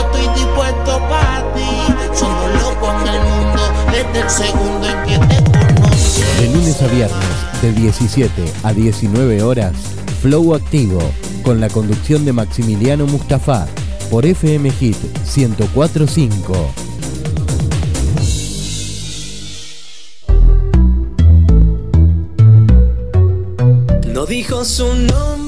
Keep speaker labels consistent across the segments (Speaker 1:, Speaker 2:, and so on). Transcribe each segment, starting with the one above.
Speaker 1: yo estoy dispuesto para ti. Somos locos en el mundo desde el segundo en que te conocí.
Speaker 2: De lunes a viernes, de 17 a 19 horas, Flow Activo, con la conducción de Maximiliano Mustafa, por FM Hit 1045.
Speaker 3: No dijo su nombre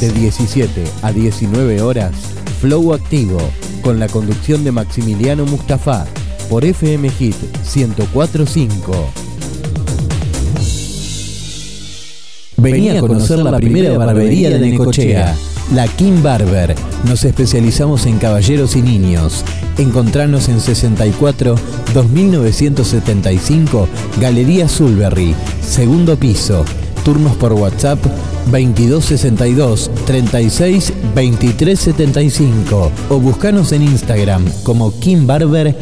Speaker 2: de 17 a 19 horas, Flow Activo, con la conducción de Maximiliano Mustafa, por FM Hit 1045. Vení a conocer la primera barbería de Necochea, la Kim Barber. Nos especializamos en caballeros y niños. Encontranos en 64 2975 Galería Sulberry, segundo piso. Turnos por WhatsApp 2262 36 23 75 o buscanos en Instagram como Kim Barber-ARG.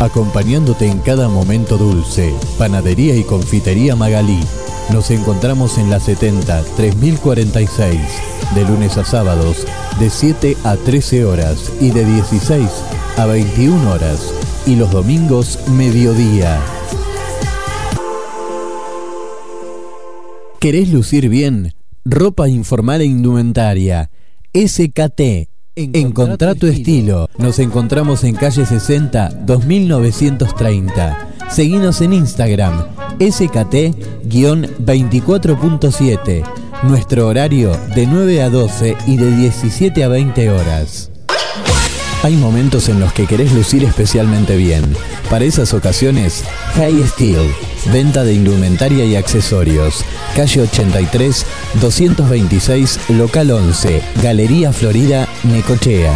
Speaker 2: Acompañándote en cada momento dulce, Panadería y Confitería Magalí. Nos encontramos en la 70 3046, de lunes a sábados, de 7 a 13 horas y de 16 a 21 horas, y los domingos mediodía. ¿Querés lucir bien? Ropa informal e indumentaria. SKT. Encontrá tu estilo. Nos encontramos en calle 60 2930. Seguinos en Instagram SKT-24.7. Nuestro horario de 9 a 12 y de 17 a 20 horas. Hay momentos en los que querés lucir especialmente bien. Para esas ocasiones, High Steel, venta de indumentaria y accesorios. Calle 83, 226, local 11, Galería Florida, Necochea.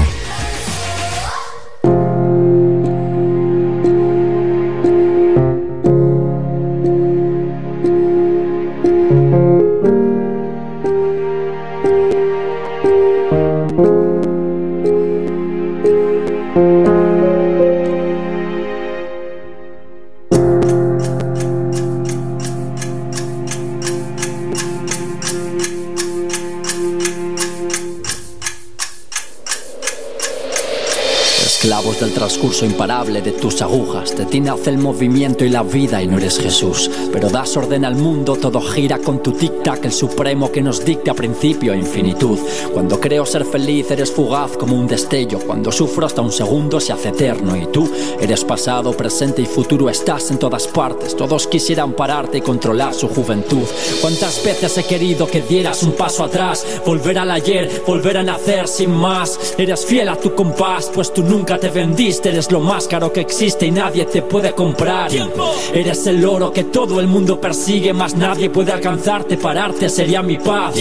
Speaker 4: Nace el movimiento y la vida y no eres Jesús, pero das orden al mundo, todo gira con tu tic-tac, el supremo que nos dicta principio e infinitud. Cuando creo ser feliz eres fugaz como un destello, cuando sufro hasta un segundo se hace eterno y tú eres pasado, presente y futuro, estás en todas partes, todos quisieran pararte y controlar su juventud. ¿Cuántas veces he querido que dieras un paso atrás, volver al ayer, volver a nacer sin más? Eres fiel a tu compás, pues tú nunca te vendiste, eres lo más caro que existe y nadie te puede comprar. Eres el oro que todo el mundo persigue, más nadie puede alcanzarte, pararte sería mi paz.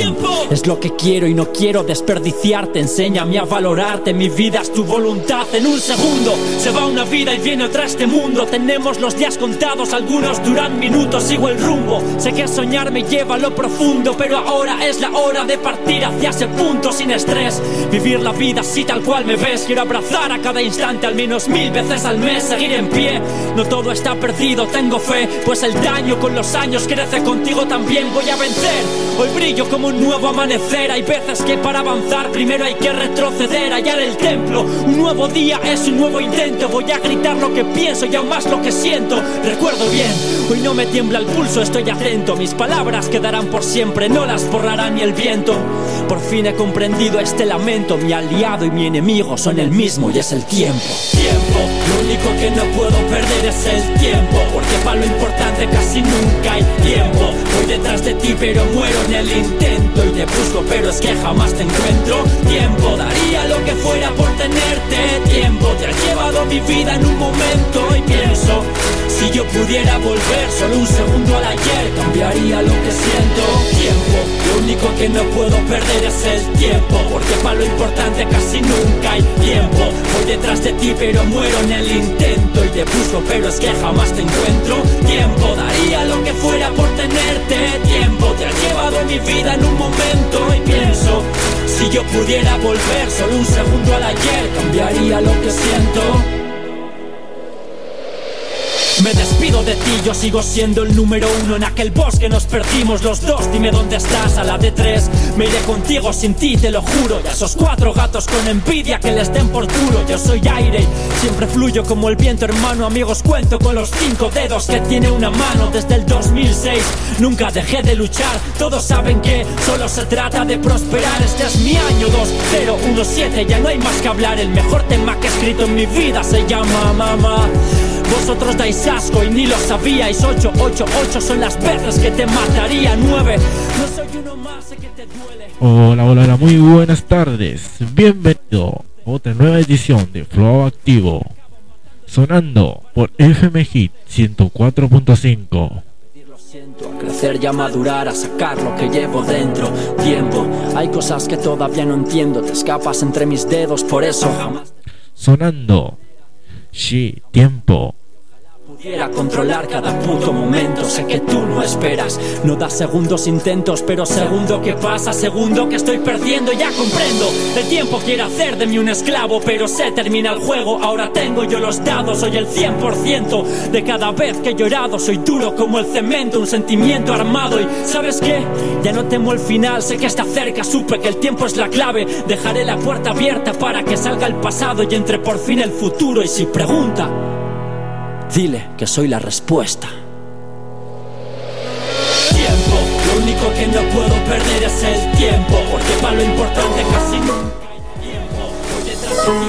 Speaker 4: Es lo que quiero y no quiero desperdiciarte, enséñame a valorarte, mi vida es tu voluntad. En un segundo se va una vida y viene otra este mundo, tenemos los días contados, algunos duran minutos, sigo el rumbo, sé que soñar me lleva a lo profundo, pero ahora es la hora de partir hacia ese punto sin estrés, vivir la vida así tal cual me ves, quiero abrazar a cada instante al menos mil veces al mes, seguir en pie. No todo está perdido, tengo fe, pues el daño con los años crece contigo también. Voy a vencer, hoy brillo como un nuevo amanecer. Hay veces que para avanzar primero hay que retroceder, hallar el templo. Un nuevo día es un nuevo intento. Voy a gritar lo que pienso y aún más lo que siento. Recuerdo bien, hoy no me tiembla el pulso, estoy atento. Mis palabras quedarán por siempre, no las borrará ni el viento. Por fin he comprendido este lamento, mi aliado y mi enemigo son el mismo y es el tiempo. Tiempo, lo único que no puedo perder es el porque para lo importante casi nunca hay tiempo. Voy detrás de ti pero muero en el intento y te busco pero es que jamás te encuentro. Tiempo, daría lo que fuera por tenerte. Tiempo, te has llevado mi vida en un momento y pienso. Si yo pudiera volver solo un segundo al ayer, cambiaría lo que siento. Tiempo, lo único que no puedo perder es el tiempo, porque para lo importante casi nunca hay tiempo. Voy detrás de ti, pero muero en el intento y te busco, pero es que jamás te encuentro. Tiempo, daría lo que fuera por tenerte. Tiempo, te has llevado mi vida en un momento y pienso. pudiera volver solo un segundo al ayer, cambiaría lo que siento. Me despido de ti, yo sigo siendo el número uno en aquel bosque nos perdimos los dos. Dime dónde estás, a la de tres. Me iré contigo sin ti, te lo juro. Y a esos cuatro gatos con envidia que les den por culo. Yo soy aire, siempre fluyo como el viento, hermano. Amigos, cuento con los cinco dedos que tiene una mano desde el 2006. Nunca dejé de luchar, todos saben que solo se trata de prosperar. Este es mi año 2017, ya no hay más que hablar. El mejor tema que he escrito en mi vida se llama Mamá. Vosotros dais asco y ni lo sabíais. 888 son las veces que te mataría 9 No soy uno más, sé que te duele.
Speaker 5: Hola, hola, hola, muy buenas tardes. Bienvenido a otra nueva edición de Flow Activo. Sonando por FM Hit 104.5
Speaker 4: a crecer y a madurar, a sacar lo que llevo dentro. Tiempo, hay cosas que todavía no entiendo, te escapas entre mis dedos, por eso jamás.
Speaker 5: Sonando Sí, tiempo.
Speaker 4: Pudiera controlar cada puto momento, sé que tú no esperas, no das segundos intentos, pero segundo que pasa, segundo que estoy perdiendo, ya comprendo. El tiempo quiere hacer de mí un esclavo, pero se termina el juego, ahora tengo yo los dados, soy el 100% de cada vez que he llorado, soy duro como el cemento, un sentimiento armado. Y ¿sabes qué? Ya no temo el final, sé que está cerca, supe que el tiempo es la clave, dejaré la puerta abierta para que salga el pasado y entre por fin el futuro. Y si pregunta... Dile que soy la respuesta. Tiempo, lo único que no puedo perder es el tiempo, porque para lo importante casi nunca hay tiempo. Voy detrás de ti.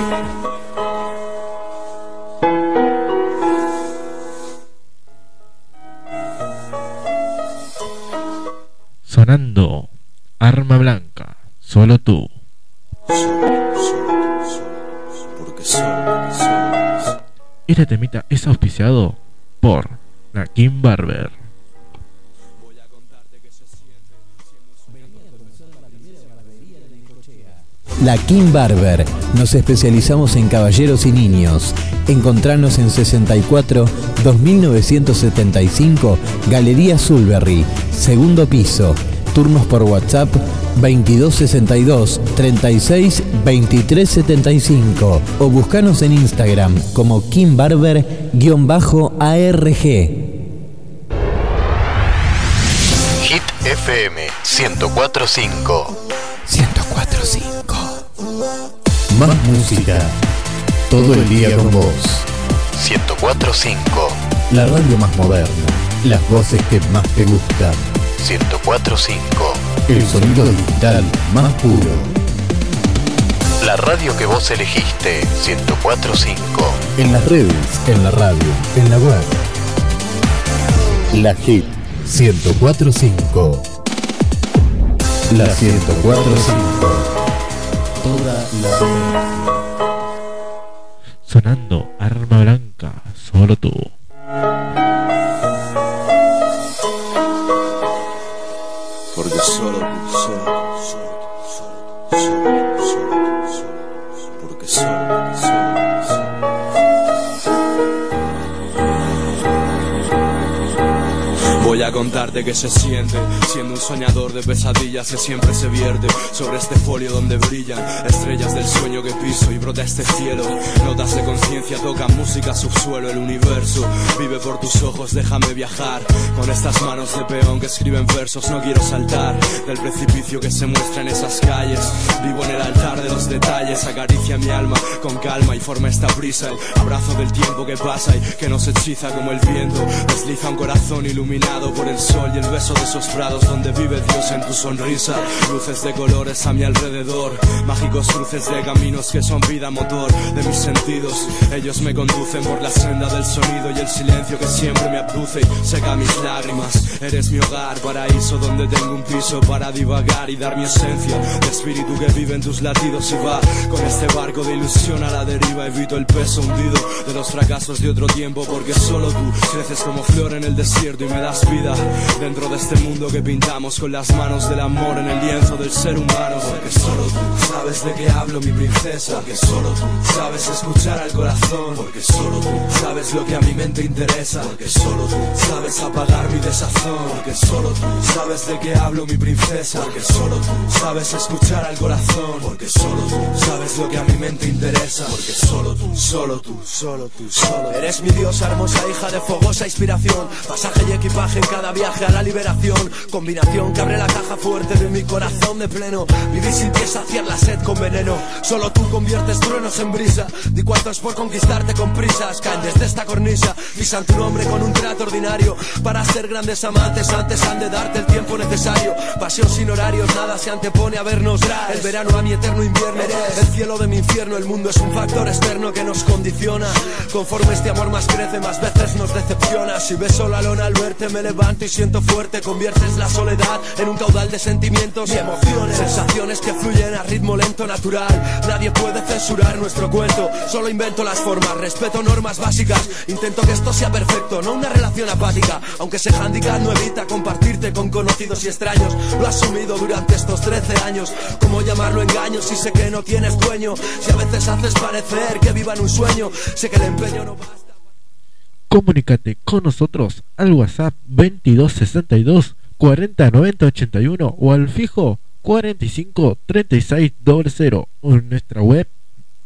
Speaker 5: Sonando Arma Blanca, solo tú. Este temita es auspiciado por la Kim Barber.
Speaker 2: La Kim Barber. Nos especializamos en caballeros y niños. Encontranos en 64 2975 Galería Sulberry, segundo piso. Turnos por WhatsApp 2262 36 23 75 o buscanos en Instagram como Kim Barber-ARG.
Speaker 6: Hit FM 1045.
Speaker 2: 1045. Más música. Todo el día con vos.
Speaker 6: 1045.
Speaker 2: La radio más moderna. Las voces que más te gustan.
Speaker 6: 1045.
Speaker 2: El sonido digital más puro.
Speaker 6: La radio que vos elegiste. 1045.
Speaker 2: En las redes, en la radio, en la web. La Hit 1045. La 1045. Toda la
Speaker 5: Sonando Arma Blanca, solo tú.
Speaker 7: Solo, solo, solo, solo, a contarte que se siente siendo un soñador de pesadillas que siempre se vierte sobre este folio donde brillan estrellas del sueño que piso y brota este cielo. Notas de conciencia tocan música subsuelo, el universo vive por tus ojos, déjame viajar con estas manos de peón que escriben versos. No quiero saltar del precipicio que se muestra en esas calles. Vivo en el altar de los detalles, acaricia mi alma con calma y forma esta brisa. El abrazo del tiempo que pasa y que nos hechiza como el viento. Desliza un corazón iluminado por el sol y el beso de esos prados donde vive Dios en tu sonrisa. Luces de colores a mi alrededor, mágicos cruces de caminos que son vida motor de mis sentidos. Ellos me conducen por la senda del sonido y el silencio que siempre me abduce y seca mis lágrimas. Eres mi hogar, paraíso donde tengo un piso para divagar y dar mi esencia de espíritu que vive en tus latidos y va con este barco de ilusión a la deriva. Evito el peso hundido de los fracasos de otro tiempo porque solo tú creces como flor en el desierto y me das vida dentro de este mundo que pintamos con las manos del amor en el lienzo del ser humano. Porque solo tú sabes de qué hablo, mi princesa. Porque solo tú sabes escuchar al corazón. Porque solo tú sabes lo que a mi mente interesa. Porque solo tú sabes apagar mi desazón. Porque solo tú sabes de qué hablo, mi princesa. Porque solo tú sabes escuchar al corazón. Porque solo tú sabes lo que a mi mente interesa. Porque solo tú, solo tú, solo tú, solo.
Speaker 8: Eres mi diosa, hermosa hija de fogosa inspiración. Pasaje y equipaje en cada viaje a la liberación. Combinación que abre la caja fuerte de mi corazón de pleno. Vivir sin pies, saciar la sed con veneno. Solo tú conviertes truenos en brisa. Di cuántos por conquistarte con prisas. Caen desde esta cornisa. Pisan tu nombre con un trato ordinario. Para ser grandes amantes, antes han de darte el tiempo necesario. Pasión sin horarios, nada se antepone a vernos. El verano a mi eterno invierno. El cielo de mi infierno. El mundo es un factor externo que nos condiciona. Conforme este amor más crece, más veces nos decepciona. Si ves la lona al verte, me levanto y siento fuerte. Conviertes la soledad en un caudal de sentimientos y emociones. Sensaciones que fluyen a ritmo lento, natural. Nadie puede censurar nuestro cuento. Solo invento las formas, respeto normas básicas. Intento que esto sea perfecto, no una relación apática. Aunque ese handicap no evita compartirte con conocidos y extraños. Lo he asumido durante estos 13 años. ¿Cómo llamarlo engaño si sé que no tienes dueño? Si a veces haces parecer que viva en un sueño, sé que el empeño no basta.
Speaker 5: Comunícate con nosotros al WhatsApp 2262 40 90 81 o al fijo 45 36 00 o en nuestra web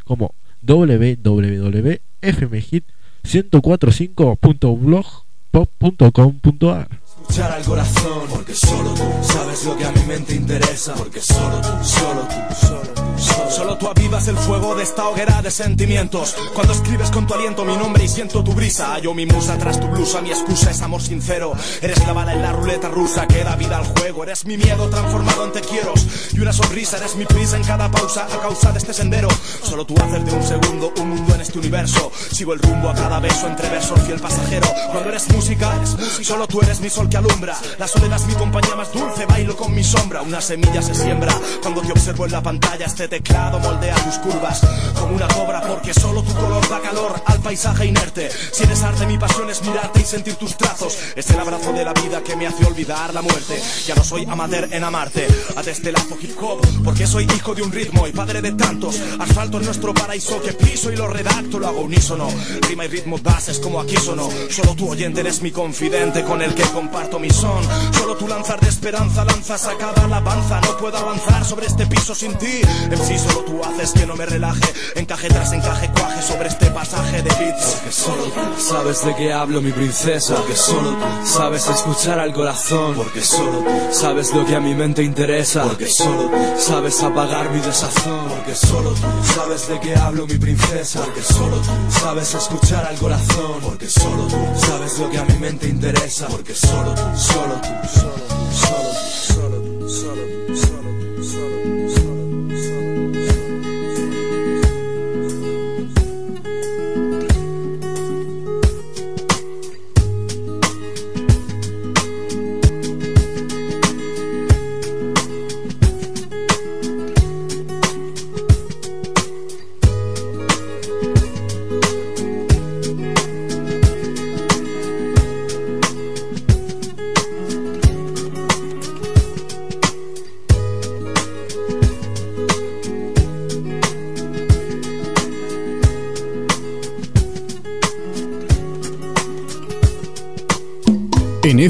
Speaker 5: como www.fmhit1045.blogpop.com.ar
Speaker 7: escuchar al corazón Porque solo tú sabes lo que a mi mente interesa Porque solo tú, solo tú, solo tú, solo,
Speaker 8: tú avivas el fuego de esta hoguera de sentimientos. Cuando escribes con tu aliento mi nombre y siento tu brisa Yo mi musa tras tu blusa, mi excusa es amor sincero. Eres la bala en la ruleta rusa que da vida al juego Eres mi miedo transformado en te quiero. Y una sonrisa, eres mi prisa en cada pausa a causa de este sendero. Solo tú haces de un segundo un mundo en este universo. Sigo el rumbo a cada beso entre versos y el pasajero. Cuando eres música, eres solo tú eres mi sol que alumbra. La soledad es mi compañía más dulce, bailo con mi sombra. Una semilla se siembra. Cuando te observo en la pantalla Este teclado moldea tus curvas como una cobra Porque solo tu color da calor al paisaje inerte. Si eres arte mi pasión es mirarte y sentir tus trazos. Es el abrazo de la vida que me hace olvidar la muerte. Ya no soy amateur en amarte. A este lazo hip hop porque soy hijo de un ritmo y padre de tantos. Asfalto en nuestro paraíso que piso y lo redacto Lo hago unísono, rima y ritmo bases como aquí sonó. Solo tu oyente eres mi confidente con el que comparto mi son. Solo tu lanzar de esperanza lanzas a cada alabanza. No puedo avanzar sobre este piso sin ti sí solo tú haces que no me relaje Encaje tras encaje cuaje sobre este pasaje de beats
Speaker 7: Porque solo tú sabes de qué hablo mi princesa. Porque solo tú sabes escuchar al corazón. Porque solo tú sabes lo que a mi mente interesa. Porque solo tú sabes apagar mi desazón. Porque solo tú sabes de qué hablo mi princesa. Porque solo tú sabes escuchar al corazón. Porque solo tú sabes lo que a mi mente interesa. Porque solo tú, solo tú, solo tú, solo tú, solo solo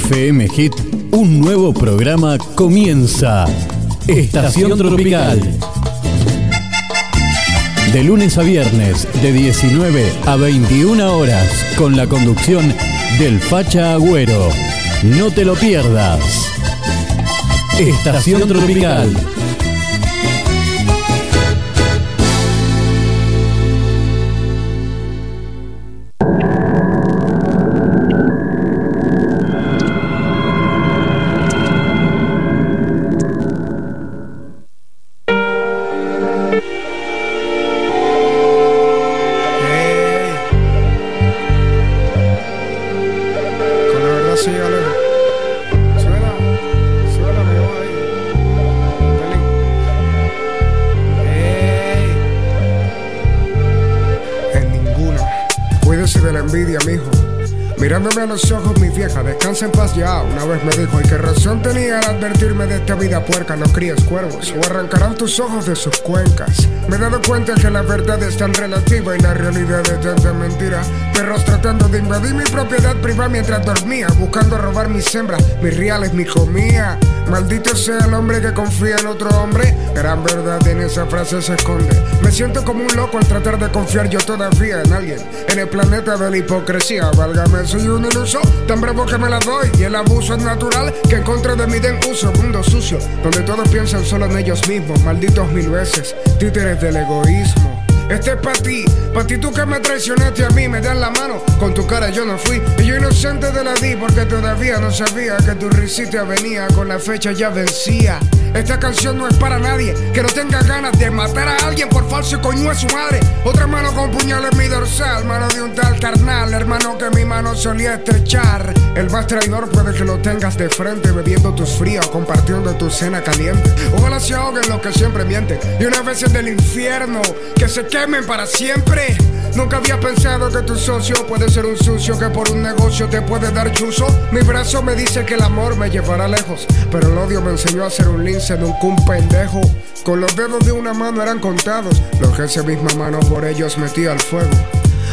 Speaker 2: FM Hit, un nuevo programa comienza. Estación Tropical. De lunes a viernes, de 19 a 21 horas, con la conducción del Facha Agüero. No te lo pierdas. Estación Tropical.
Speaker 9: Los ojos, mi vieja, descansa en paz ya. Una vez me dijo, ¿y qué razón tenía al advertirme de esta vida puerca? No críes cuervos, o arrancarán tus ojos de sus cuencas. Me he dado cuenta que la verdad es tan relativa y la realidad es tanta mentira. Perros tratando de invadir mi propiedad privada mientras dormía, buscando robar mis hembras, mis reales, mi comida. Maldito sea el hombre que confía en otro hombre. Gran verdad en esa frase se esconde. Me siento como un loco al tratar de confiar yo todavía en alguien. En el planeta de la hipocresía, válgame, soy un iluso. Tan bravo que me la doy. Y el abuso es natural que en contra de mí den uso. Mundo sucio, donde todos piensan solo en ellos mismos. Malditos mil veces, títeres del egoísmo. Este es pa' ti, pa' ti tú que me traicionaste a mí, me das la mano, con tu cara yo no fui. Y yo inocente de la di porque todavía no sabía que tu risita venía, con la fecha ya vencía. Esta canción no es para nadie que no tenga ganas de matar a alguien por falso coño a su madre. Otra mano con puñal en mi dorsal, mano de un tal carnal, hermano que mi mano solía estrechar. El más traidor puede que lo tengas de frente, bebiendo tus fríos, compartiendo tu cena caliente. Ojalá se ahoguen los que siempre mienten. Y una vez es del infierno, que se quemen para siempre. Nunca había pensado que tu socio puede ser un sucio que por un negocio te puede dar chuzo. Mi brazo me dice que el amor me llevará lejos, pero el odio me enseñó a ser un lince de un pendejo. Con los dedos de una mano eran contados, los que esa misma mano por ellos metía al fuego.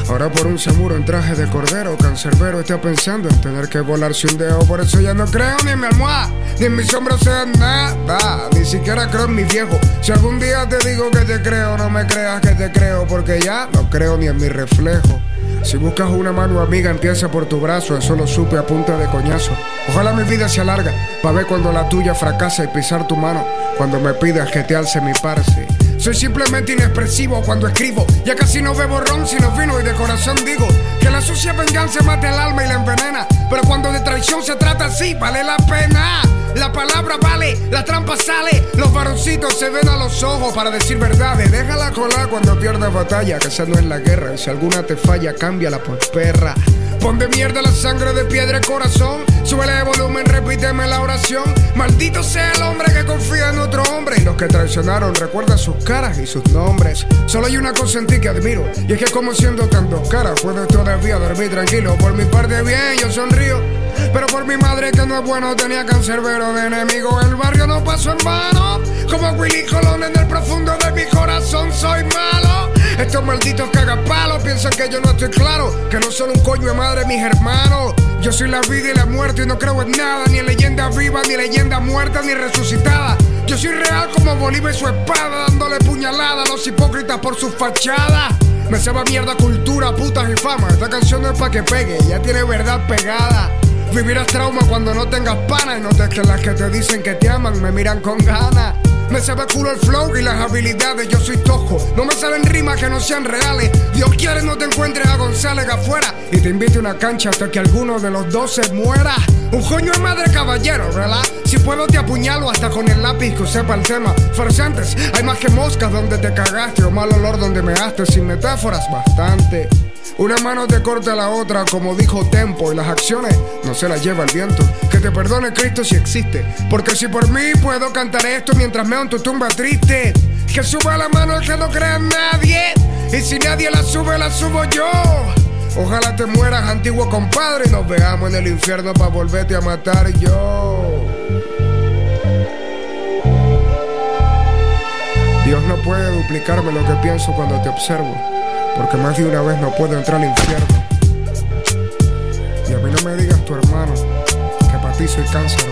Speaker 9: Ahora por un seguro en traje de cordero, cancerbero está pensando en tener que volarse un dedo. Por eso ya no creo ni en mi almohada, ni en mis hombros sea nada. Ni siquiera creo en mi viejo. Si algún día te digo que te creo, no me creas que te creo, porque ya no creo ni en mi reflejo. Si buscas una mano amiga, empieza por tu brazo, eso lo supe a punta de coñazo. Ojalá mi vida se alarga, para ver cuando la tuya fracasa y pisar tu mano, cuando me pidas que te alce mi parce. Soy simplemente inexpresivo cuando escribo. Ya casi no bebo ron sino vino y de corazón digo que la sucia venganza mata el alma y la envenena. Pero cuando de traición se trata así, vale la pena. La palabra vale, la trampa sale. Los varoncitos se ven a los ojos para decir verdades. Déjala colar cuando pierdas batalla, que esa no es la guerra. Y si alguna te falla, cámbiala por perra. Pon de mierda la sangre de piedra y corazón. Súbele de volumen, repíteme la oración. Maldito sea el hombre que confía en otro hombre. Y los que traicionaron, recuerda sus caras y sus nombres. Solo hay una cosa en ti que admiro. Y es que como siendo tan dos caras, puedes todavía dormir tranquilo. Por mi parte bien, yo sonrío. Pero por mi madre que no es bueno, tenía cancerbero de enemigo. El barrio no pasó en vano. Como Willy Colón en el profundo de mi corazón, soy malo. Estos malditos cagapalos piensan que yo no estoy claro. Que no son un coño de madre mis hermanos. Yo soy la vida y la muerte y no creo en nada. Ni en leyenda viva, ni leyenda muerta, ni resucitada. Yo soy real como Bolívar y su espada, dándole puñalada a los hipócritas por su fachada. Me sabe a mierda cultura, putas y fama. Esta canción no es pa' que pegue, ya tiene verdad pegada. Vivirás trauma cuando no tengas pana y notes que las que te dicen que te aman me miran con ganas. Me sabe culo el flow y las habilidades, yo soy tosco. No me salen rimas que no sean reales. Dios quiere no te encuentres a González afuera y te invite a una cancha hasta que alguno de los dos se muera. Un coño de madre caballero, ¿verdad? Si puedo te apuñalo hasta con el lápiz que sepa el tema. Farsantes, hay más que moscas donde te cagaste o mal olor donde me haste. Sin metáforas, bastante. Una mano te corta la otra, como dijo Tempo, y las acciones no se las lleva el viento. Que te perdone Cristo si existe, porque si por mí puedo cantar esto mientras meo en tu tumba triste. Que suba la mano el que no crea en nadie, y si nadie la sube, la subo yo. Ojalá te mueras, antiguo compadre, y nos veamos en el infierno para volverte a matar yo. Dios no puede duplicarme lo que pienso cuando te observo, porque más de una vez no puedo entrar al infierno. Y a mí no me digas tu hermano, que para ti soy cáncer,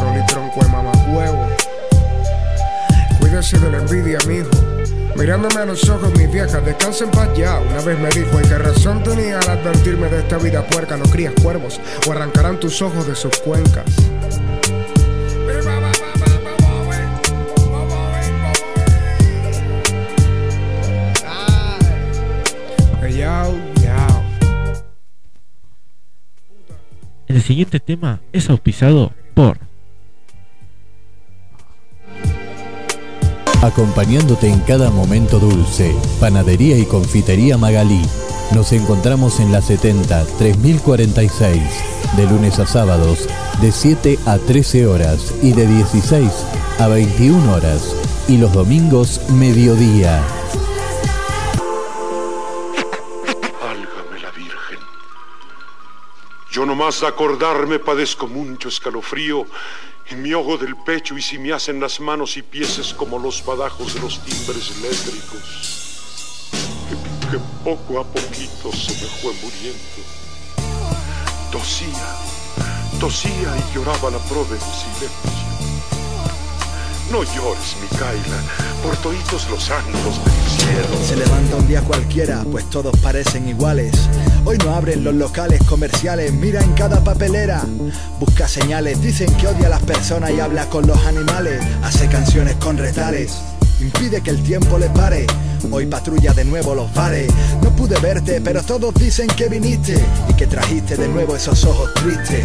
Speaker 9: Rolly tronco de mamá huevo. Cuídese de la envidia, mijo. Mirándome a los ojos, mi vieja, descansa en paz ya. Una vez me dijo, ¿y qué razón tenía al advertirme de esta vida puerca? No crías cuervos o arrancarán tus ojos de sus cuencas.
Speaker 5: El siguiente tema es auspiciado por
Speaker 2: Acompañándote en cada momento dulce, Panadería y Confitería Magalí. Nos encontramos en la 70 3046, de lunes a sábados, de 7 a 13 horas y de 16 a 21 horas, y los domingos mediodía.
Speaker 10: Yo nomás de acordarme padezco mucho escalofrío en mi ojo del pecho y si me hacen las manos y pies como los badajos de los timbres eléctricos que, que poco a poquito se me fue muriendo. Tosía, tosía y lloraba la prove en silencio. No llores, Micaela, por toditos los ángeles del cielo.
Speaker 11: Se levanta un día cualquiera, pues todos parecen iguales. Hoy no abren los locales comerciales, mira en cada papelera. Busca señales, dicen que odia a las personas y habla con los animales. Hace canciones con retales impide que el tiempo le pare. Hoy patrulla de nuevo los bares. No pude verte, pero todos dicen que viniste y que trajiste de nuevo esos ojos tristes.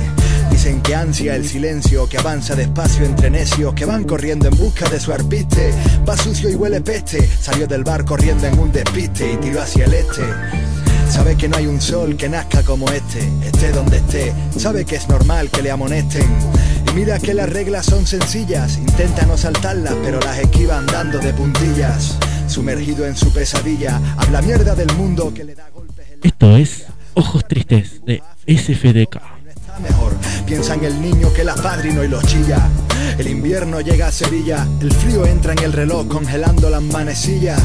Speaker 11: Dicen que ansia el silencio, que avanza despacio entre necios que van corriendo en busca de su arpiste. Va sucio y huele peste, salió del bar corriendo en un despiste y tiró hacia el este. Sabe que no hay un sol que nazca como este, esté donde esté. Sabe que es normal que le amonesten. Y mira que las reglas son sencillas, intenta no saltarlas, pero las esquiva andando de puntillas. Sumergido en su pesadilla, habla mierda del mundo que le da golpes.
Speaker 5: Esto es Ojos Tristes de SFDK
Speaker 11: mejor. Piensa en el niño que la padrino y lo chilla. El invierno llega a Sevilla, el frío entra en el reloj congelando las manecillas.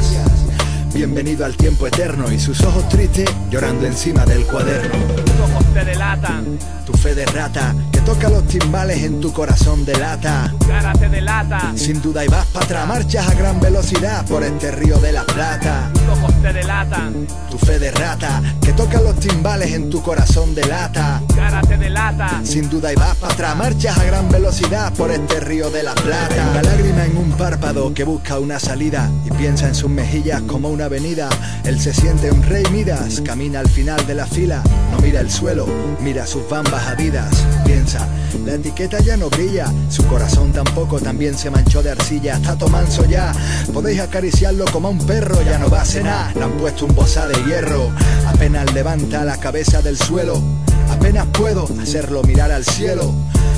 Speaker 11: Bienvenido al tiempo eterno y sus ojos tristes llorando encima del cuaderno.
Speaker 12: Tus ojos te delatan.
Speaker 11: Tu fe de rata que toca los timbales en tu corazón delata.
Speaker 12: Tu cara te delata.
Speaker 11: Sin duda y vas para atrás, marchas a gran velocidad por este río de la plata.
Speaker 12: Tus ojos te delatan.
Speaker 11: Tu fe de rata que toca los timbales en tu corazón delata.
Speaker 12: Tu cara te delata.
Speaker 11: Sin duda y vas para atrás, marchas a gran velocidad por este río de la plata. Una lágrima en un párpado que busca una salida y piensa en sus mejillas como una Él se siente un rey Midas, camina al final de la fila, no mira el suelo, mira sus bambas adidas. Piensa, la etiqueta ya no brilla, su corazón tampoco también se manchó de arcilla. Está tomanso ya, podéis acariciarlo como a un perro, ya no va a cenar. Le han puesto un bozal de hierro, apenas levanta la cabeza del suelo. Apenas puedo hacerlo mirar al cielo.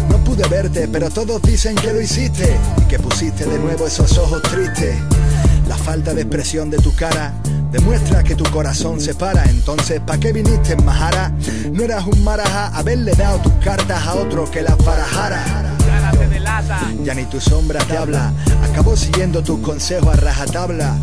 Speaker 11: No pude verte, pero todos dicen que lo hiciste y que pusiste de nuevo esos ojos tristes. La falta de expresión de tu cara demuestra que tu corazón se para. Entonces, ¿pa' qué viniste en Majara? No eras un maraja haberle dado tus cartas a otro que las barajara. Ya ni tu sombra te habla, acabó siguiendo tus consejos a rajatabla.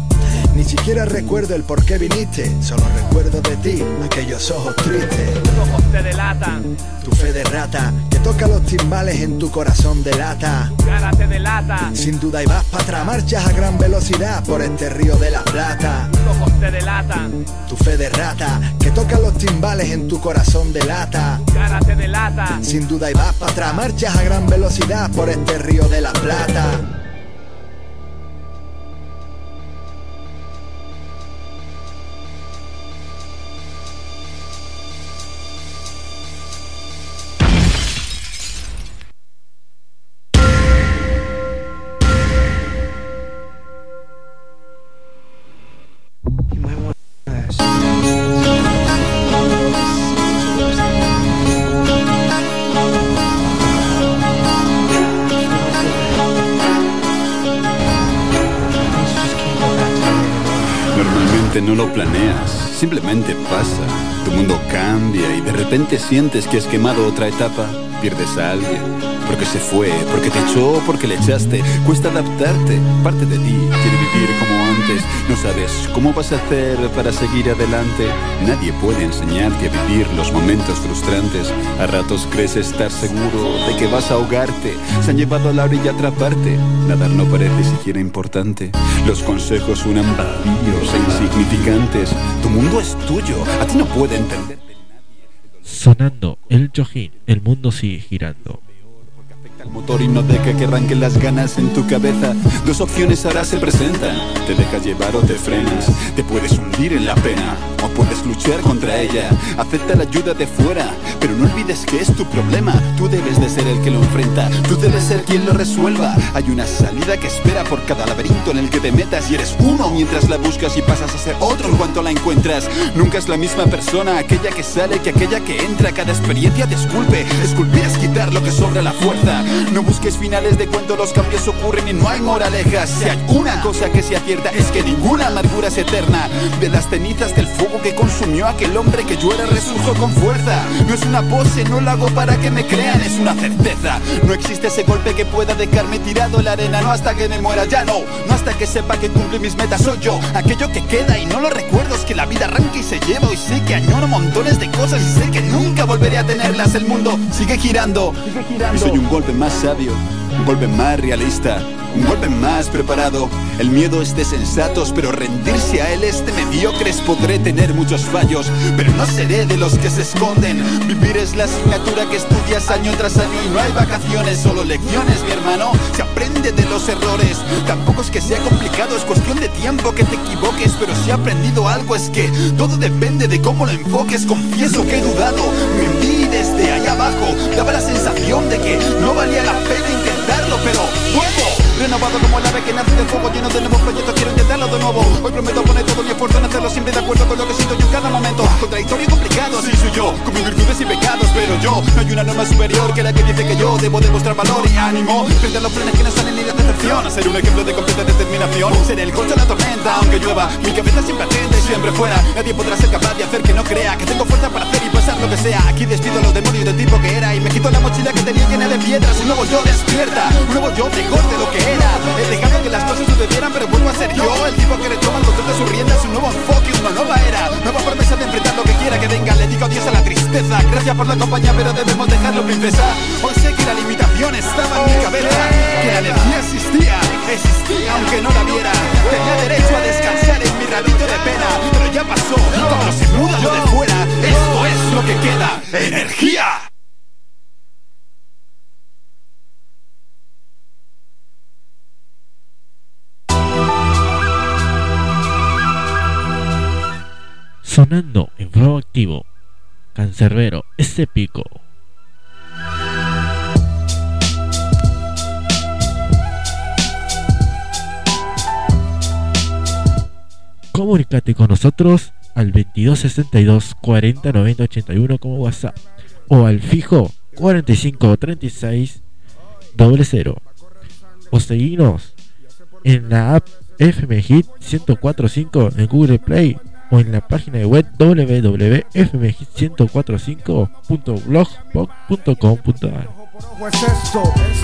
Speaker 11: Ni siquiera recuerdo el por qué viniste, solo recuerdo de ti aquellos ojos tristes.
Speaker 12: Tus ojos te delatan.
Speaker 11: Tu fe de rata que toca los timbales en tu corazón delata.
Speaker 12: Tu cara te delata.
Speaker 11: Sin duda y vas para atrás, marchas a gran velocidad por este río de la plata.
Speaker 12: Tus ojos te delatan.
Speaker 11: Tu fe de rata que toca los timbales en tu corazón delata.
Speaker 12: Tu cara te delata.
Speaker 11: Sin duda y vas para atrás, marchas a gran velocidad por este río de la plata.
Speaker 13: Sientes que has quemado otra etapa. Pierdes a alguien, porque se fue, porque te echó, porque le echaste. Cuesta adaptarte, parte de ti quiere vivir como antes. No sabes cómo vas a hacer para seguir adelante. Nadie puede enseñarte a vivir los momentos frustrantes. A ratos crees estar seguro de que vas a ahogarte. Se han llevado a la orilla a atraparte. Nadar no parece siquiera importante. Los consejos suenan vacíos e insignificantes. Tu mundo es tuyo, a ti no puede entender.
Speaker 5: Sonando el Jojín, el mundo sigue girando.
Speaker 13: El motor y no deja que arranquen las ganas en tu cabeza. Dos opciones ahora se presentan. Te dejas llevar o te frenas. Te puedes hundir en la pena o puedes luchar contra ella. Acepta la ayuda de fuera, pero no olvides que es tu problema. Tú debes de ser el que lo enfrenta. Tú debes ser quien lo resuelva. Hay una salida que espera por cada laberinto en el que te metas y eres uno mientras la buscas y pasas a ser otro en cuanto la encuentras. Nunca es la misma persona aquella que sale que aquella que entra. Cada experiencia te esculpe. Esculpir es quitar lo que sobra la fuerza. No busques finales de cuento, los cambios ocurren y no hay moralejas. Si hay una cosa que se acierta es que ninguna amargura es eterna. De las cenizas del fuego que consumió aquel hombre que yo era resurjo con fuerza. No es una pose, no lo hago para que me crean, es una certeza. No existe ese golpe que pueda dejarme tirado en la arena, no hasta que me muera, ya no. No hasta que sepa que cumplí mis metas, soy yo. Aquello que queda y no lo recuerdo es que la vida arranca y se lleva. Y sé que añoro montones de cosas y sé que nunca volveré a tenerlas. El mundo sigue girando. Y soy un golpe más sabio, un golpe más realista, un golpe más preparado. El miedo es de sensatos, pero rendirse a él es de mediocres. Podré tener muchos fallos, pero no seré de los que se esconden. Vivir es la asignatura que estudias año tras año y no hay vacaciones, solo lecciones, mi hermano. Se aprende de los errores. Tampoco es que sea complicado, es cuestión de tiempo que te equivoques, pero si he aprendido algo es que todo depende de cómo lo enfoques. Confieso que he dudado, me vi desde ahí abajo. Daba la sensación de que no valía la pena intentarlo, pero vuelvo. Renovado como el ave que nace de fuego Lleno de nuevos proyectos, quiero intentarlo de nuevo. Hoy prometo poner todo mi esfuerzo en hacerlo Siempre de acuerdo con lo que siento yo en cada momento. Contradictorio y complicado, así soy yo Con mis virtudes y pecados, pero yo No hay una norma superior que la que dice que yo Debo demostrar valor y ánimo. Frente a los planes que no salen ni de decepción Ser un ejemplo de completa determinación. Ser el colchón de la tormenta, aunque llueva Mi cabeza siempre atenta y siempre fuera. Nadie podrá ser capaz de hacer que no crea Que tengo fuerza para hacer y pasar lo que sea. Aquí despido los demonios del tipo que era Y me quito la mochila que tenía llena de piedras. Un nuevo yo despierta, un nuevo yo mejor de lo que era He dejado que las cosas sucedieran pero vuelvo a ser yo El tipo que retoma el control de sus riendas. Un nuevo enfoque, una nueva era. Nueva promesa de enfrentar lo que quiera que venga. Le digo adiós a la tristeza. Gracias por la compañía pero debemos dejarlo princesa Hoy sé que la limitación estaba en mi cabeza Que la energía existía, existía aunque no la viera. Tenía derecho a descansar en mi ratito de pena Pero ya pasó, todo se muda lo de fuera. Esto es lo que queda, energía
Speaker 5: Sonando en fuego activo. Cancerbero, este pico. Comunicate con nosotros al 2262 40 90 81 como WhatsApp o al fijo 45 36 00 o seguinos en la app FM Hit 1045 en Google Play o en la página de web www.fmhit145.blogspot.com.ar
Speaker 9: Ojo es esto,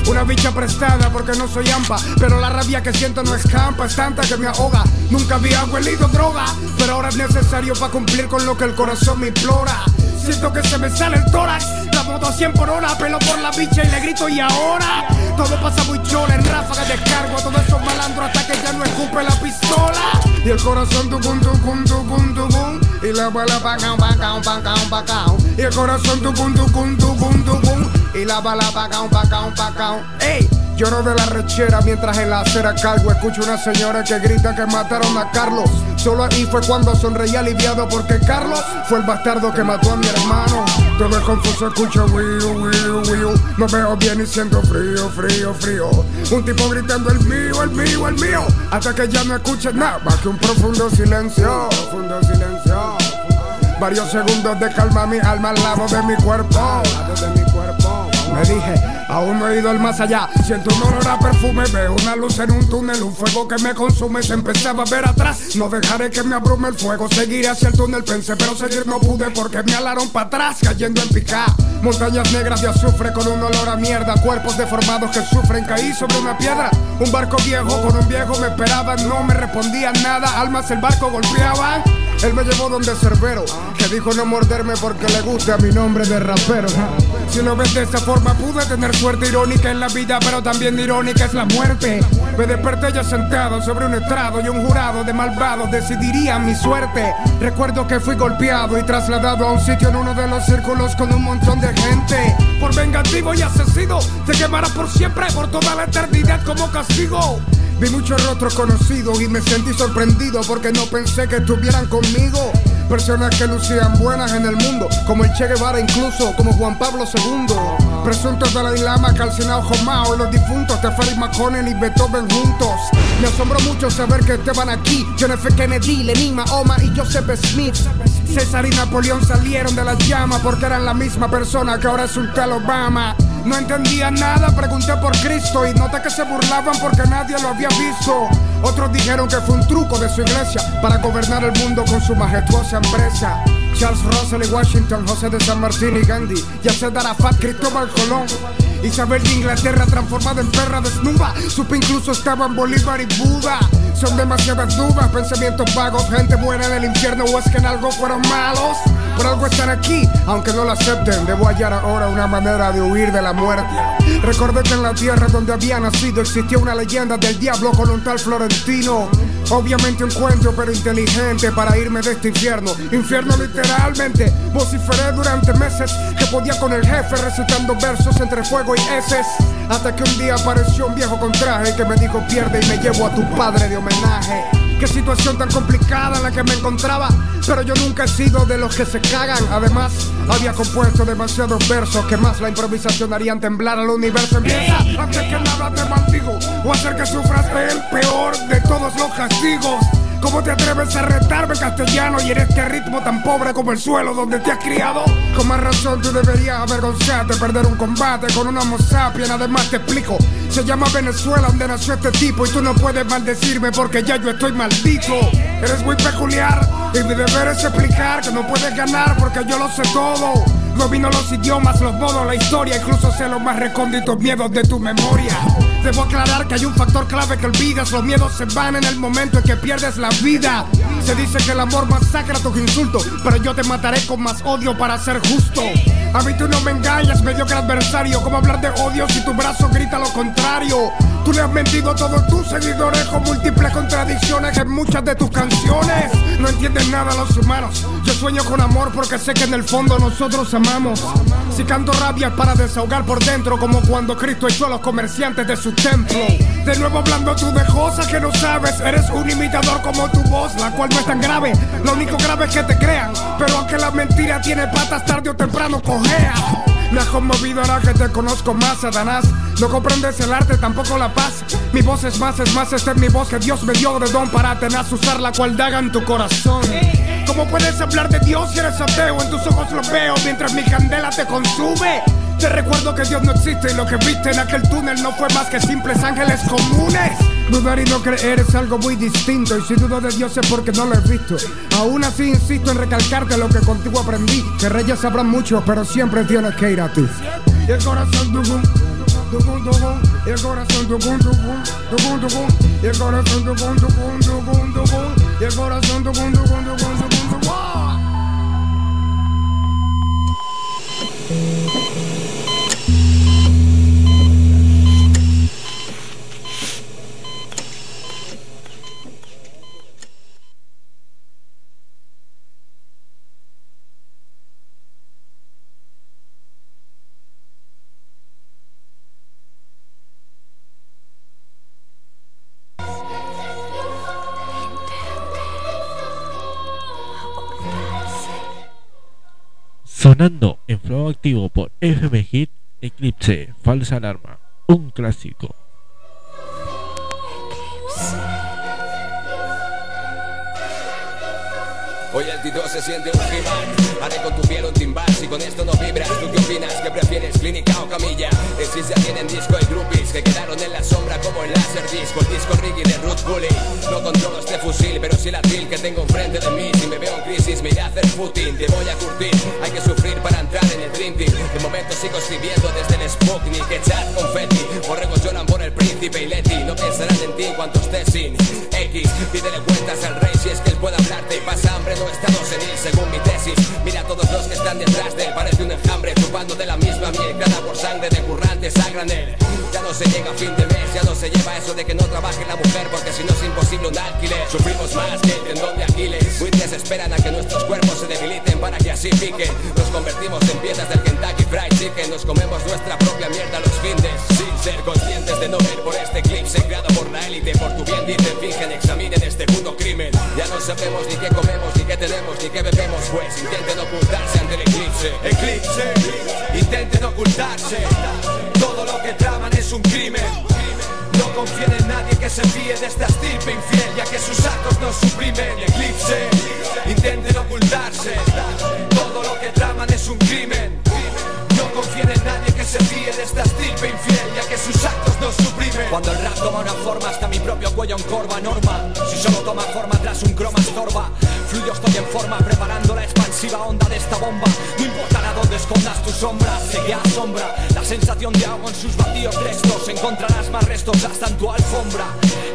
Speaker 9: una bicha prestada porque no soy ampa Pero la rabia que siento no escampa, es tanta que me ahoga. Nunca había huelido droga, pero ahora es necesario para cumplir con lo que el corazón me implora Siento que se me sale el tórax, la moto a 100 por hora Pelo por la bicha y le grito y ahora Todo pasa muy chola, en ráfaga descargo a todos esos malandros hasta que ya no escupe la pistola Y el corazón tucum tucum tucum tucum Y la bala pacao pacao pacao pacao Y el corazón tucum tucum tucum tucum y la bala pacao, pacao, pacao. ¡Ey! Lloro de la rechera mientras en la acera cargo. Escucho una señora que grita que mataron a Carlos. Solo ahí fue cuando sonreí aliviado Porque Carlos fue el bastardo que mató a mi hermano. Todo es confuso, escucho wiu, wiu, wiu. No veo bien y siento frío, frío, frío. Un tipo gritando el mío, el mío, el mío Hasta que ya no escuches nada Más que un profundo silencio Profundo silencio. Varios segundos de calma mi alma al lado mi cuerpo. De mi cuerpo me dije, aún no he ido al más allá. Siento un olor a perfume, veo una luz en un túnel, un fuego que me consume. Se empezaba a ver atrás. No dejaré que me abrume el fuego. Seguiré hacia el túnel, pensé, pero seguir no pude porque me alaron para atrás, cayendo en pica. Montañas negras de azufre con un olor a mierda. Cuerpos deformados que sufren. Caí sobre una piedra. Un barco viejo con un viejo me esperaban. No me respondían nada. Almas el barco golpeaban. Él me llevó donde Cerbero, que dijo no morderme porque le gusta mi nombre de rapero. Si lo ves de esa forma, pude tener suerte irónica en la vida, pero también irónica es la muerte. Me desperté ya sentado sobre un estrado y un jurado de malvados decidiría mi suerte. Recuerdo que fui golpeado y trasladado a un sitio en uno de los círculos con un montón de gente. Por vengativo y asesino, se quemará por siempre, por toda la eternidad como castigo. Vi muchos rostros conocidos y me sentí sorprendido porque no pensé que estuvieran conmigo. Personas que lucían buenas en el mundo, como el Che Guevara incluso, como Juan Pablo II. Presuntos de la Lama, Calcinado Jomao y los difuntos Teferi Maconen y Beethoven juntos. Me asombró mucho saber que estaban aquí. John F. Kennedy, Lenin, Mahoma y Joseph Smith. César y Napoleón salieron de las llamas porque eran la misma persona que ahora es un tal Obama. No entendía nada, pregunté por Cristo y noté que se burlaban porque nadie lo había visto. Otros dijeron que fue un truco de su iglesia para gobernar el mundo con su majestuosa empresa. Charles Russell y Washington, José de San Martín y Gandhi, Yasser Arafat, Cristóbal Colón. Isabel de Inglaterra transformada en perra desnuda. Supe incluso estaban Bolívar y Buda. Son demasiadas dudas, pensamientos vagos, gente buena en el infierno o es que en algo fueron malos. Por algo están aquí, aunque no lo acepten. Debo hallar ahora una manera de huir de la muerte. Recordé que en la tierra donde había nacido existía una leyenda del diablo con un tal Florentino. Obviamente un cuento, pero inteligente para irme de este infierno. Infierno literalmente. Vociferé durante meses que podía con el jefe recitando versos entre fuego y heces. Hasta que un día apareció un viejo con traje que me dijo pierde y me llevo a tu padre de homenaje. Qué situación tan complicada en la que me encontraba, pero yo nunca he sido de los que se cagan. Además, había compuesto demasiados versos que más la improvisación harían temblar al universo. Empieza antes que nada te maldigo o hacer que sufras el peor de todos los castigos. ¿Cómo te atreves a retarme castellano y en este ritmo tan pobre como el suelo donde te has criado? Con más razón tú deberías avergonzarte, perder un combate con una homo sapien. Además te explico, se llama Venezuela donde nació este tipo y tú no puedes maldecirme porque ya yo estoy maldito. Eres muy peculiar y mi deber es explicar que no puedes ganar porque yo lo sé todo. Domino los idiomas, los modos, la historia, incluso sé los más recónditos miedos de tu memoria. Debo aclarar que hay un factor clave que olvidas, los miedos se van en el momento en que pierdes la vida. Se dice que el amor masacra tus insultos, pero yo te mataré con más odio para ser justo. A mí tú no me engañas, mediocre adversario. ¿Cómo hablar de odio si tu brazo grita lo contrario? Tú le has mentido a todos tus seguidores con múltiples contradicciones en muchas de tus canciones. No entienden nada los humanos. Yo sueño con amor porque sé que en el fondo nosotros amamos. Si canto rabia es para desahogar por dentro, como cuando Cristo echó a los comerciantes de su templo. De nuevo hablando tú de cosas que no sabes. Eres un imitador como tu voz, la cual no es tan grave. Lo único grave es que te crean. Pero aunque la mentira tiene patas, tarde o temprano cojea. Me has conmovido ahora que te conozco más, Satanás. No comprendes el arte, tampoco la paz. Mi voz es más, es más, esta es mi voz que Dios me dio de don para tenaz usar la cual daga en tu corazón. ¿Cómo puedes hablar de Dios si eres ateo? En tus ojos lo veo mientras mi candela te consume. Te recuerdo que Dios no existe y lo que viste en aquel túnel no fue más que simples ángeles comunes. Dudar y no creer es algo muy distinto y si dudo de Dios es porque no lo he visto. Aún así insisto en recalcarte lo que contigo aprendí, que reyes sabrán mucho pero siempre tienes que ir a ti. Y el corazón tucum, tucum, tucum, y el corazón tucum, tucum, tucum, tucum, y el corazón tucum, tucum, tucum, tucum, y el corazón tucum, tucum, tucum, tucum,
Speaker 5: en flow activo por FM Hit Eclipse, falsa alarma, un clásico.
Speaker 14: Hoy el Tito se siente un he Haré con tu piel un timbal. Si con esto no vibras ¿Tú qué opinas? ¿Qué prefieres? ¿Clínica o camilla? Se tienen disco y groupies Que quedaron en la sombra como el láser disco El disco Riggy de Ruth Bully No controlo este fusil Pero si la drill que tengo enfrente de mí. Si me veo en crisis me iré a hacer footing. Te voy a curtir Hay que sufrir para entrar en el Dream Team. De momento sigo escribiendo desde el Sputnik Echar confetti. Borregos lloran por el príncipe y Leti. No pensarán en ti en cuanto estés sin X. Pídele cuentas al rey si es que él puede hablarte. Pasa hambre no estado senil según mi tesis. Mira a todos los que están detrás de él Parece un enjambre de la misma miel Cada por sangre de currantes a granel no se llega a fin de mes Ya no se lleva eso de que no trabaje la mujer Porque si no es imposible un alquiler. Sufrimos más que el tendón de Aquiles. Witness esperan a que nuestros cuerpos se debiliten Para que así piquen Nos convertimos en piezas del Kentucky Fried Chicken. Nos comemos nuestra propia mierda los findes. Sin ser conscientes de no ver por este eclipse Creado por la élite Por tu bien dicen, fingen, examinen este puto crimen. Ya no sabemos ni qué comemos, ni qué tenemos, ni qué bebemos Pues intenten ocultarse ante el eclipse.
Speaker 15: Eclipse, intenten ocultarse. Lo que traman es un crimen. No confíen en nadie que se fíe de esta estirpe infiel, ya que sus actos nos suprimen. Eclipse, intenten ocultarse. Todo lo que traman es un crimen. No confíen en nadie que se
Speaker 14: fíe de esta estirpe infiel, ya que sus actos Cuando el rap toma una forma, hasta mi propio cuello encorva norma. Si solo toma forma tras un croma estorba, fluyo estoy en forma, preparando la expansiva onda de esta bomba. No importará dónde escondas tu sombra, sé que asombra la sensación de agua en sus vacíos restos. Encontrarás más restos hasta en tu alfombra.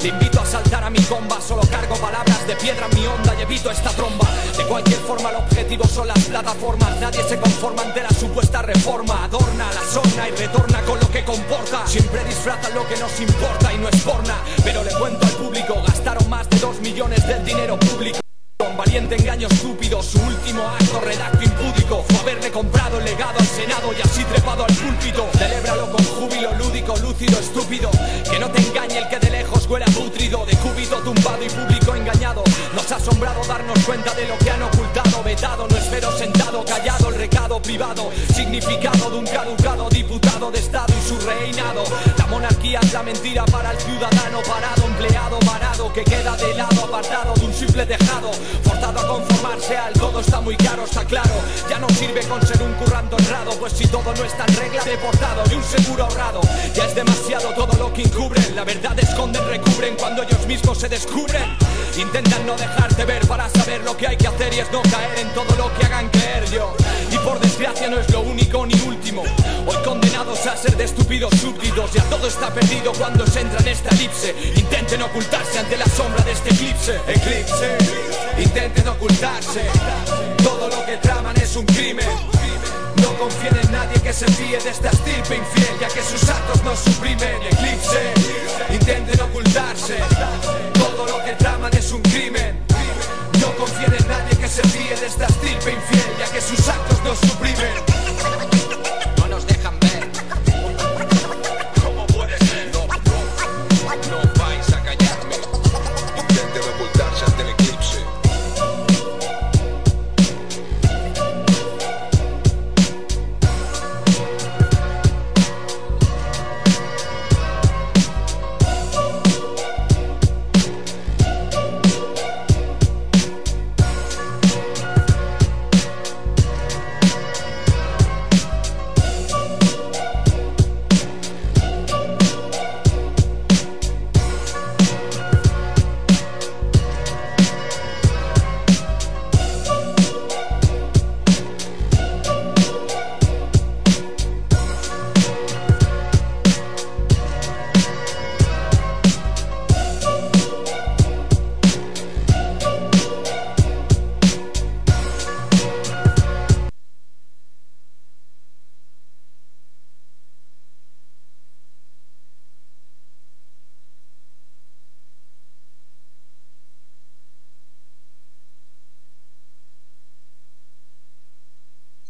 Speaker 14: Te invito a saltar a mi comba, solo cargo palabras de piedra en mi onda y evito esta tromba. De cualquier forma, el objetivo son las plataformas. Nadie se conforma ante la supuesta reforma. Adorna la zona y retorna con lo que comporta. Siempre lo que nos importa y no es porna. Pero le cuento al público, gastaron más de dos millones del dinero público. Con valiente engaño estúpido, su último acto redacto impúdico fue haberle comprado el legado al Senado y así trepado al púlpito. Celébralo con júbilo lúdico, lúcido, estúpido. Que no te engañe el que de lejos huele a putrido, de cúbito tumbado y público engañado. Nos ha asombrado darnos cuenta de lo que han ocultado, No espero sentado, callado, el recado privado. Significado de un caducado diputado de Estado y su reinado. La monarquía es la mentira para el ciudadano parado, empleado, varado, que queda de lado, apartado de un simple tejado. Forzado a conformarse al todo está muy caro, está claro. Ya no sirve con ser un currando honrado, pues si todo no está en regla, deportado y un seguro ahorrado. Ya es demasiado todo lo que encubren. La verdad esconden, recubren cuando ellos mismos se descubren. Intentan no dejarte ver para saber lo que hay que hacer y es no caer en todo lo que hagan creer yo. Y por desgracia no es lo único ni último. Hoy condenados a ser de estúpidos súbditos. Ya todo está perdido cuando se entra en esta elipse. Intenten ocultarse ante la sombra de este eclipse. Eclipse. Intenten ocultarse. Todo lo que traman es un crimen. No confíen en nadie que se fíe de esta estirpe infiel, ya que sus actos nos suprimen. Eclipse. Intenten ocultarse. Todo lo que traman es un se fíe de esta estirpe infiel, ya que sus actos nos suprimen.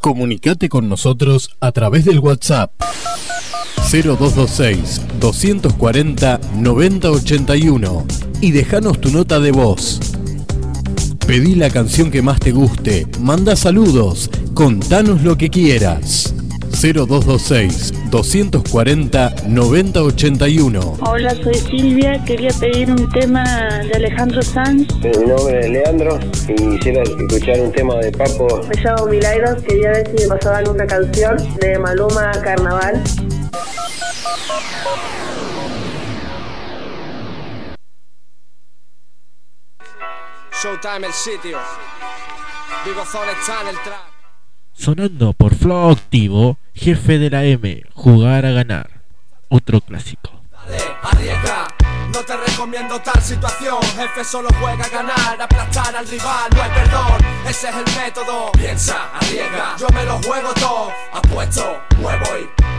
Speaker 16: Comunicate con nosotros a través del WhatsApp 0226 240 9081 y déjanos tu nota de voz. Pedí la canción que más te guste, manda saludos, contanos lo que quieras. 0226 240 9081
Speaker 17: Hola, soy Silvia. Quería pedir un tema de Alejandro Sanz.
Speaker 18: Mi nombre es Leandro y quisiera escuchar un tema de Papo.
Speaker 17: Me llamo Milagros. Quería ver si me pasaban una canción de Maluma Carnaval.
Speaker 14: Showtime el sitio. Vigo Zone está en el track.
Speaker 5: Sonando por Flow Activo, jefe de la M, jugar a ganar. Otro clásico.
Speaker 14: Arriesga, no te recomiendo tal situación. Jefe solo juega a ganar, aplastar al rival, no hay perdón. Ese es el método. Piensa, arriesga, yo me lo juego todo. Apuesto, muevo y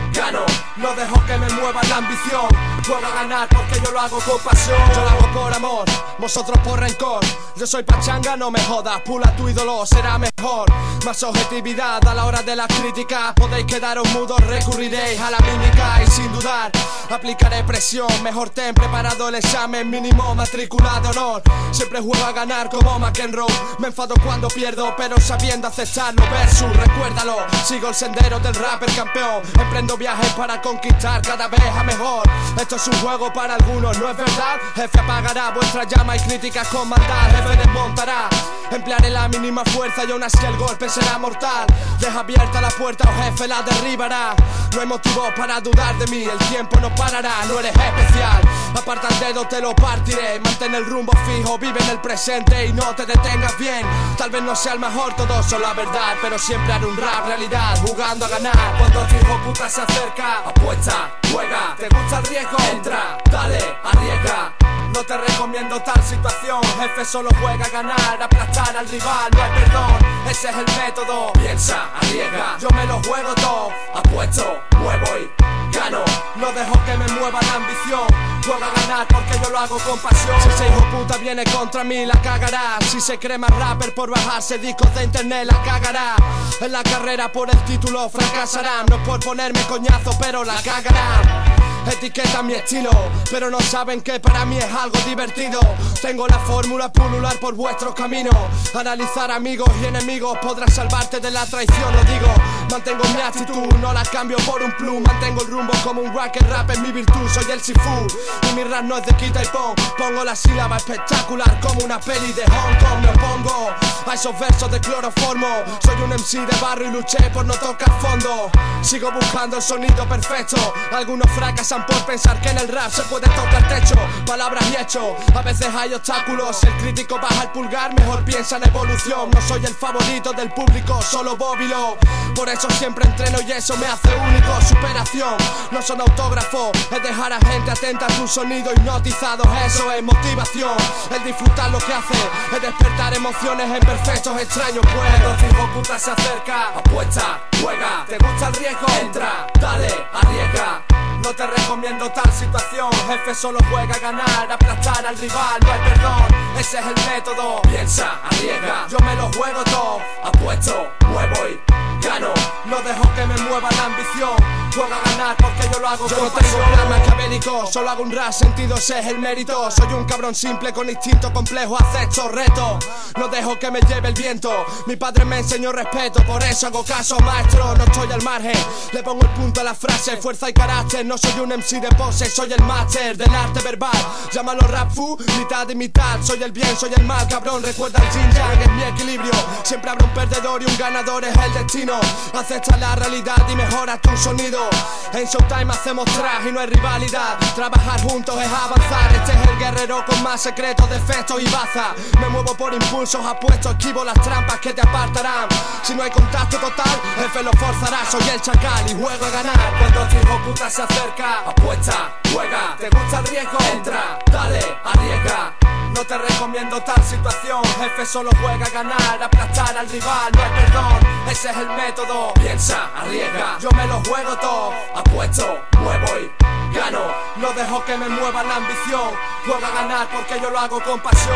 Speaker 14: No dejo que me mueva la ambición. Juego a ganar porque yo lo hago con pasión. Yo lo hago por amor, vosotros por rencor. Yo soy pachanga, no me jodas. Pula tu ídolo, será mejor. Más objetividad a la hora de las críticas. Podéis quedaros mudos, recurriréis a la mímica y sin dudar aplicaré presión. Mejor ten preparado el examen mínimo matrícula de honor. Siempre juego a ganar como McEnroe. Me enfado cuando pierdo, pero sabiendo aceptarlo. Versus, recuérdalo. Sigo el sendero del rapper campeón. Emprendo viajes para conquistar cada vez a mejor. Esto es un juego para algunos, ¿no es verdad? Jefe apagará vuestra llama y críticas con maldad. Jefe desmontará
Speaker 15: Emplearé la mínima fuerza y aún así el golpe será mortal. Deja abierta la puerta o jefe la derribará. No hay motivo para dudar de mí, el tiempo no parará, no eres especial. Aparta el dedo, te lo partiré. Mantén el rumbo fijo, vive en el presente y no te detengas bien. Tal vez no sea el mejor, todo son la verdad, pero siempre haré un rap realidad, jugando a ganar. Cuando tu hijo puta se acerca, apuesta, juega. ¿Te gusta el riesgo? Entra, dale, arriesga. No te recomiendo tal situación, jefe solo juega a ganar, aplastar al rival, no hay perdón, ese es el método. Piensa, arriesga, yo me lo juego todo, apuesto, muevo y gano. No dejo que me mueva la ambición, juega a ganar porque yo lo hago con pasión. Si ese hijo puta viene contra mí, la cagará. Si se cree más rapper por bajarse discos de internet, la cagará. En la carrera por el título fracasarán, no por ponerme coñazo, pero la cagarán. Etiqueta mi estilo, pero no saben que para mí es algo divertido. Tengo la fórmula pulular por vuestros caminos. Analizar amigos y enemigos podrás salvarte de la traición, lo digo. Mantengo mi actitud, no la cambio por un plus. Mantengo el rumbo como un rocker rap es mi virtud, soy el Sifu. Y mi rap no es de quita y pon. Pongo la sílaba espectacular como una peli de Hong Kong. Me opongo a esos versos de cloroformo. Soy un MC de barrio y luché por no tocar fondo. Sigo buscando el sonido perfecto. Algunos fracasan por pensar que en el rap se puede tocar techo. Palabras y hechos, a veces hay obstáculos. El crítico baja el pulgar, mejor piensa en evolución. No soy el favorito del público, solo Bóbilo. Por eso siempre entreno y eso me hace único. Superación, no son autógrafos. Es dejar a gente atenta a tu sonido hipnotizado. Eso es motivación. El disfrutar lo que hace es despertar emociones en perfectos extraños. Tu hijo puta se acerca, apuesta, juega. ¿Te gusta el riesgo? Entra, dale, arriesga. No te recomiendo tal situación, jefe solo juega a ganar, aplastar al rival, no hay perdón, ese es el método. Piensa, arriesga, yo me lo juego todo, apuesto, muevo y gano. No dejo que me mueva la ambición, juega a ganar porque yo lo hago yo con no tengo plan maquiavélico, solo hago un rap, sentido ese es el mérito. Soy un cabrón simple con instinto complejo, acepto reto. No dejo que me lleve el viento, mi padre me enseñó respeto, por eso hago caso maestro, no estoy al margen. Le pongo el punto a la frase, fuerza y carácter, no soy un MC de pose, soy el máster del arte verbal. Llámalo rap fu, mitad y mitad. Soy el bien, soy el mal, cabrón. Recuerda el yin yang, es mi equilibrio. Siempre habrá un perdedor y un ganador, es el destino. Acepta la realidad y mejora tu sonido. En Showtime hacemos traje y no hay rivalidad. Trabajar juntos es avanzar. Este es el guerrero con más secretos, defectos y baza. Me muevo por impulsos apuestos, esquivo las trampas que te apartarán. Si no hay contacto total, jefe lo forzará. Soy el chacal y juego a ganar. Cuando tu hijo puta se acerca, apuesta, juega. ¿Te gusta el riesgo? Entra, dale, arriesga. No te recomiendo tal situación, jefe solo juega a ganar, aplastar al rival, no hay perdón, ese es el método. Piensa, arriesga, yo me lo juego todo, apuesto, muevo y gano. No dejo que me mueva la ambición, juega a ganar porque yo lo hago con pasión.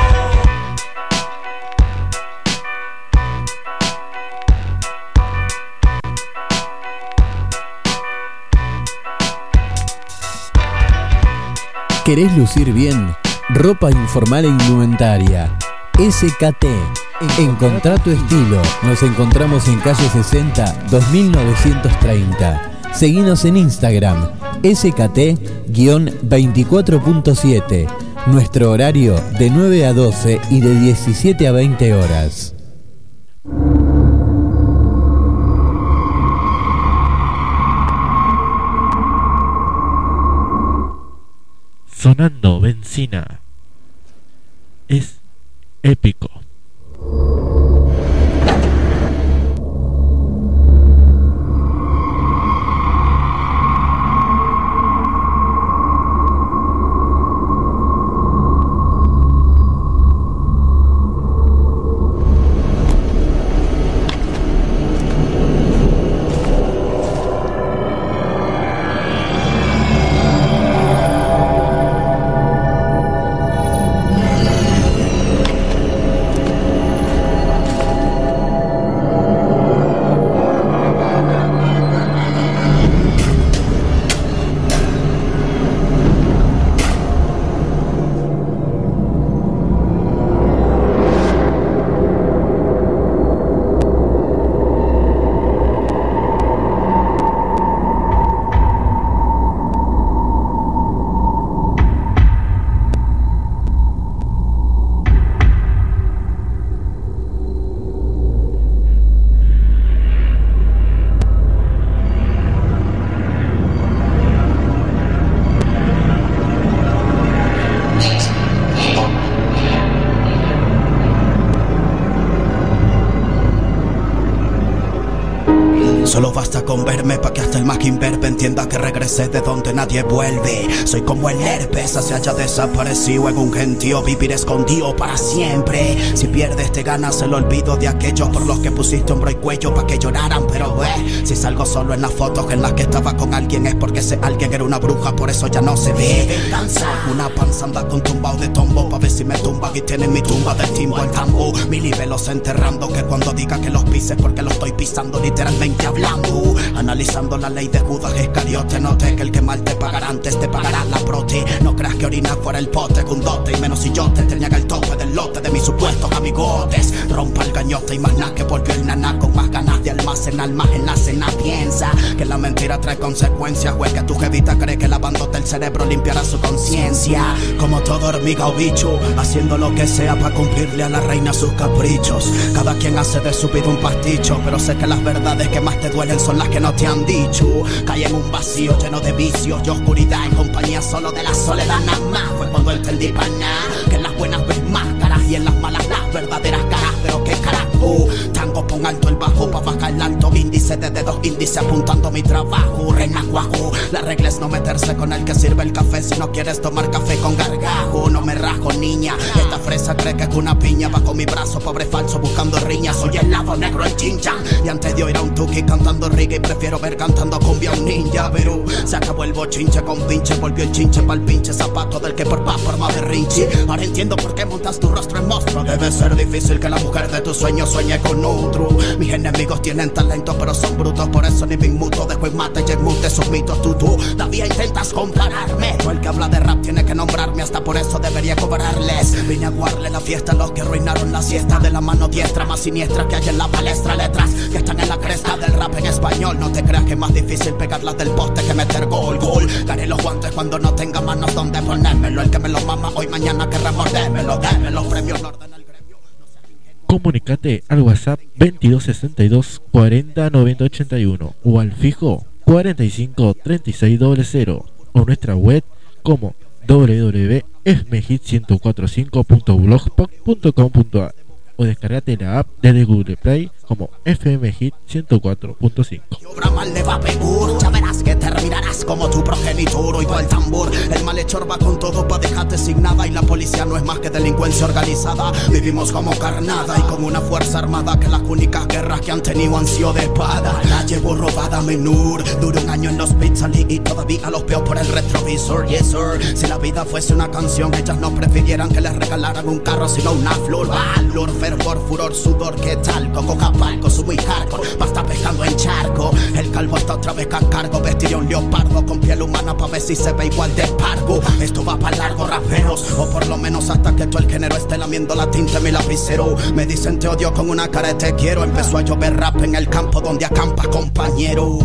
Speaker 2: ¿Querés lucir bien? Ropa informal e indumentaria. SKT. Encontrá tu estilo. Nos encontramos en calle 60 2930. Seguinos en Instagram. SKT-24.7. Nuestro horario de 9 a 12 y de 17 a 20 horas.
Speaker 5: Sonando benzina. Es épico.
Speaker 19: Que regresé de donde nadie vuelve. Soy como el herpes, se haya desaparecido en un gentío, vivir escondido para siempre. Si pierdes, te ganas el olvido de aquellos por los que pusiste hombro y cuello para que lloraran. Pero, eh, si salgo solo en las fotos en las que estaba con alguien, es porque ese alguien era una bruja, por eso ya no se ve. Venganza, una panza anda con tumbao de tombo, pa' ver si me tumban y tienen mi tumba del timbo al tambo. Mi nivelos enterrando, que cuando diga que los pises, porque lo estoy pisando literalmente hablando. Analizando la ley de Judas Iscariote, noté que el que mal te pagará antes te pagará la prote. No creas que orinar fuera el pote con dote, y menos si yo te tenía el tope del lote de mis supuestos amigotes. Rompa el gañote y más nada que volvió el naná con más ganas de almacenar más en la cena. Piensa que la mentira trae consecuencias, güey, que tu jevita cree que lavándote el cerebro limpiará su conciencia. Como todo hormiga o bicho, haciendo lo que sea para cumplirle a la reina sus caprichos. Cada quien hace de su vida un pasticho, pero sé que las verdades que más te duelen son las que no te han dicho. Caí en un vacío lleno de vicios y oscuridad en compañía solo de la soledad nada más. Fue cuando entendí para nada que en las buenas ves máscaras y en las malas las verdaderas caras. Pero qué carajo, pon alto el bajo pa' bajar el alto índice de dedos índice apuntando mi trabajo. Reina la regla es no meterse con el que sirve el café si no quieres tomar café con gargajo. No me rajo, niña. Esta fresa cree que es una piña bajo mi brazo, pobre falso buscando riña. Soy el lado negro, el chincha. Y antes de oír a un tuki cantando reggae, prefiero ver cantando cumbia un ninja. Pero se acabó el bochinche con pinche, volvió el chinche pa'l pinche zapato del que por pa' forma de rinchi. Ahora entiendo por qué montas tu rostro en monstruo. Debe ser difícil que la mujer de tus sueños sueñe con Mis enemigos tienen talento, pero son brutos, por eso ni me inmuto. Dejo en mate y en mute sus mitos. Tú, tú, todavía intentas compararme. Tú el que habla de rap tiene que nombrarme, hasta por eso debería cobrarles. Vine a guardarle la fiesta a los que arruinaron la siesta de la mano diestra más siniestra que hay en la palestra. Letras que están en la cresta del rap en español. No te creas que es más difícil pegarlas del poste que meter gol, gol. Daré los guantes cuando no tenga manos donde ponérmelo. El que me lo mama hoy, mañana que remordémelo. Deme los premios,
Speaker 5: Comunicate al WhatsApp 2262 40 90 81 o al fijo 45 36 00 o nuestra web como www.fmhit145.blogspot.com.ar o descargate la app desde Google Play como FM Hit 104.5.
Speaker 19: obra mal le va a pegur Ya verás que terminarás como tu progenitor. Oigo el tambor, el malhechor va con todo pa' dejarte sin nada. Y la policía no es más que delincuencia organizada. Vivimos como carnada y con una fuerza armada Que las únicas guerras que han tenido han sido de espada. La llevo robada a menur Duró un año en los League y todavía los veo por el retrovisor. Yes sir, si la vida fuese una canción Ellas no prefirieran que les regalaran un carro sino una flor. Valor, fervor, furor, sudor, ¿qué tal? Coco palco, su muy hardcore, va estar pescando en charco. El calvo está otra vez a cargo, vestiría un leopardo con piel humana pa' ver si se ve igual de pargo. Esto va para largo, raperos, o por lo menos hasta que todo el género esté lamiendo la tinta en mi lapicero. Me dicen te odio con una cara de te quiero. Empezó a llover rap en el campo donde acampa, compañero.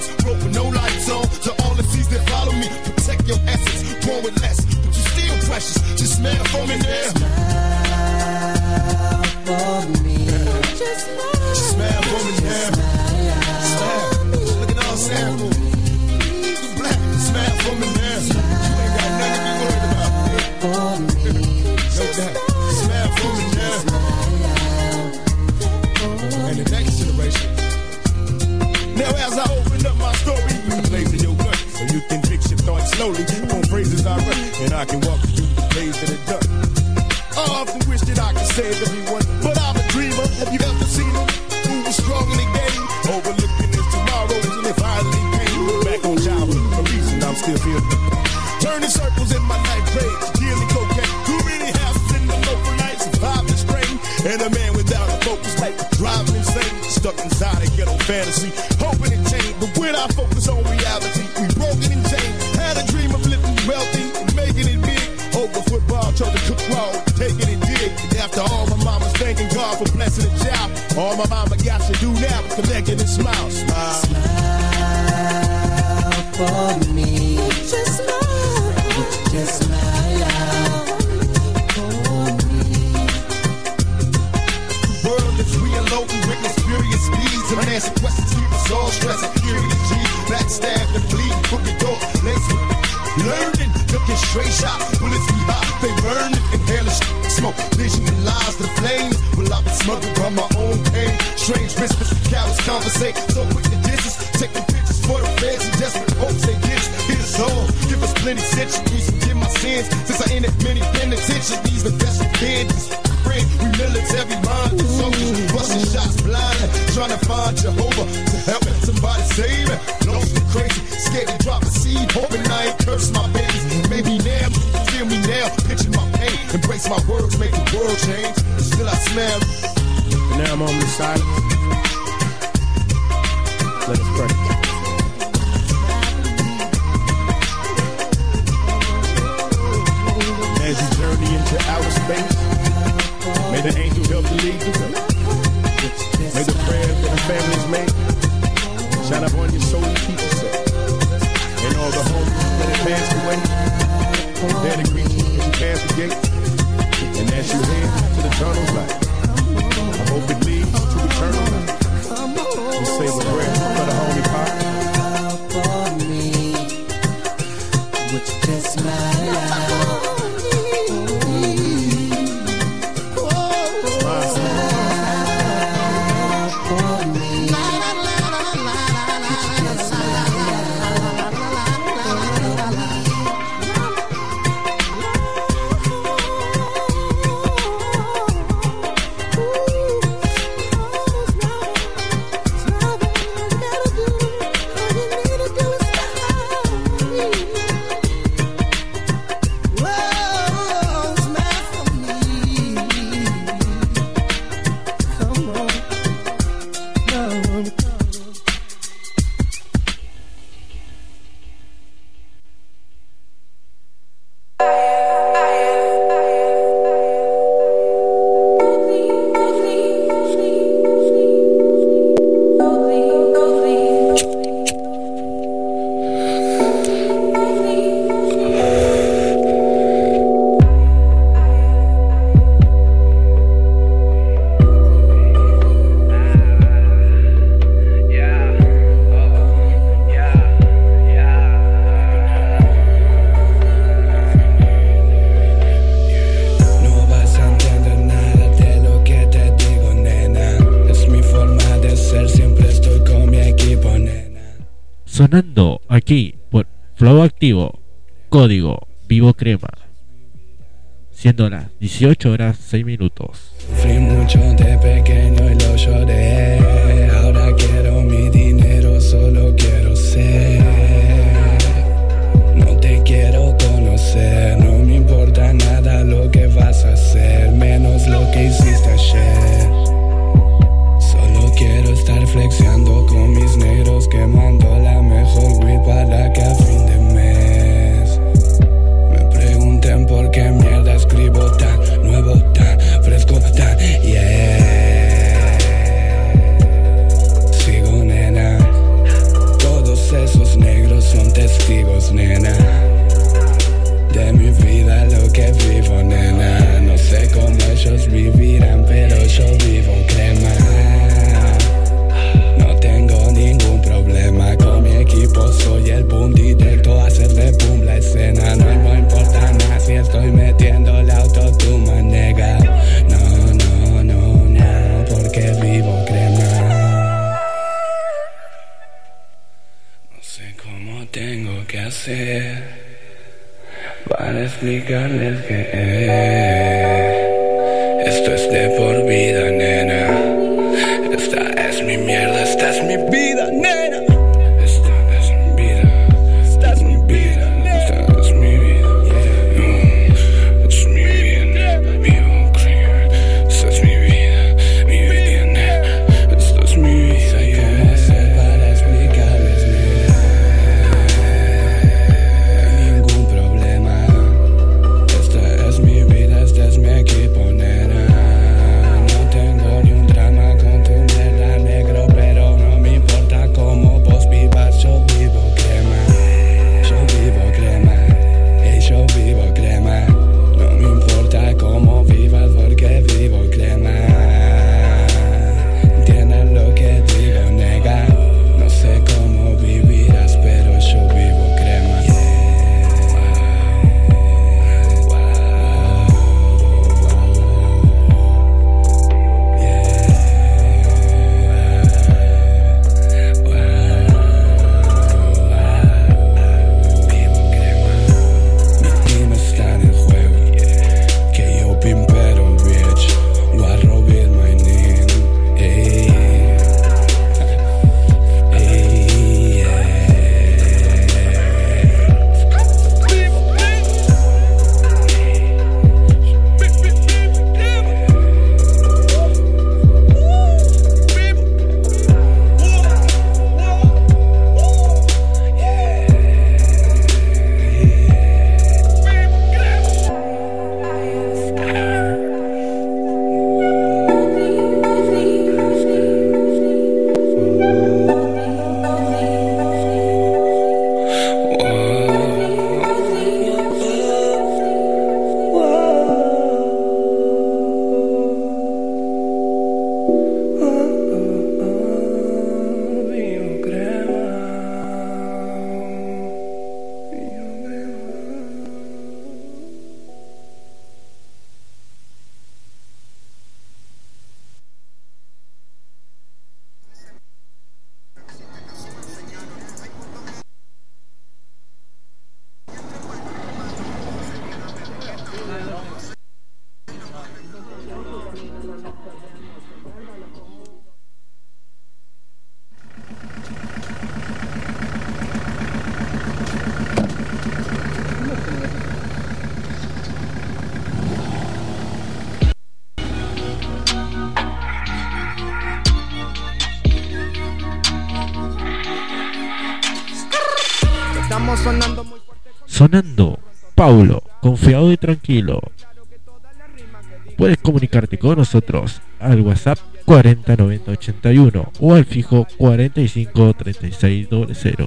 Speaker 20: sex, rope with no
Speaker 5: Sonando aquí por Flow Activo, código Vivo Crema. Siendo las 18 horas 6 minutos.
Speaker 21: Nena. De mi vida lo que vivo, nena. No sé cómo ellos vivirán, pero yo vivo crema. No tengo ningún problema con mi equipo, soy el boom directo, hacerle boom la escena. No, importa nada si estoy metiendo el auto, tu nega. No, no, no, no, porque vivo crema. Hacer para explicarles que esto es de por vida, nena. Esta es mi mierda, esta es mi vida, nena.
Speaker 22: Sonando
Speaker 5: Paulo, confiado y tranquilo. Puedes comunicarte con nosotros al WhatsApp 409081 o al fijo 453600.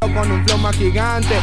Speaker 23: Con un más gigante.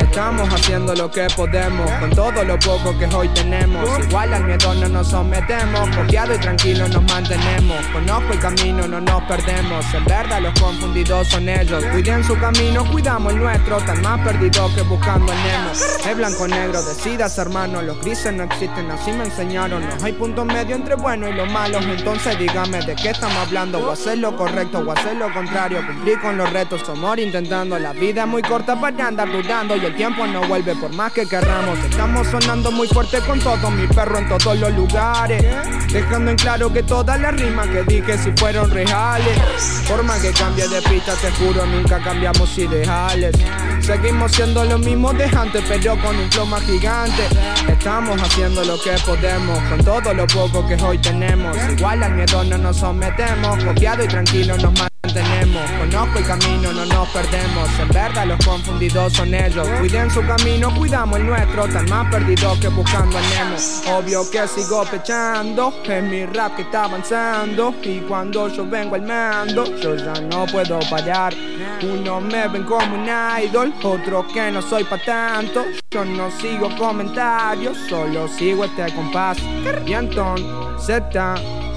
Speaker 23: Estamos haciendo lo que podemos, con todo lo poco que hoy tenemos. Igual al miedo no nos sometemos, confiado y tranquilo nos mantenemos. Conozco el camino, no nos perdemos. En verdad los confundidos son ellos. Cuiden su camino, cuidamos el nuestro. Tan más perdido que buscando el Nemo. Es blanco negro, decidas hermano. Los grises no existen, así me enseñaron. No hay punto medio entre bueno y lo malo. Entonces dígame de qué estamos hablando. O hacer lo correcto o hacer lo contrario. Cumplir con los retos, amor intentando. La vida es muy corta para andar dudando. Y el tiempo no vuelve por más que querramos. Estamos sonando muy fuerte con todo mi perro en todos los lugares. Dejando en claro que todas las rimas que dije si fueron reales. Forma que cambie de pista, te juro, nunca cambiamos ideales. Seguimos siendo lo mismo de antes, pero con un flow más gigante. Estamos haciendo lo que podemos, con todo lo poco que hoy tenemos. Igual al miedo no nos sometemos, confiado y tranquilo nos mantenemos. Conozco el camino, no nos perdemos. En verdad los confundidos son ellos. Cuiden su camino, cuidamos el nuestro. Tan más perdidos que buscando a Nemo. Obvio que sigo pechando, es mi rap que está avanzando. Y cuando yo vengo al mando, yo ya no puedo parar. Unos me ven como un idol, otros que no soy pa' tanto. Yo no sigo comentarios, solo sigo este compás. Y entonces, Z,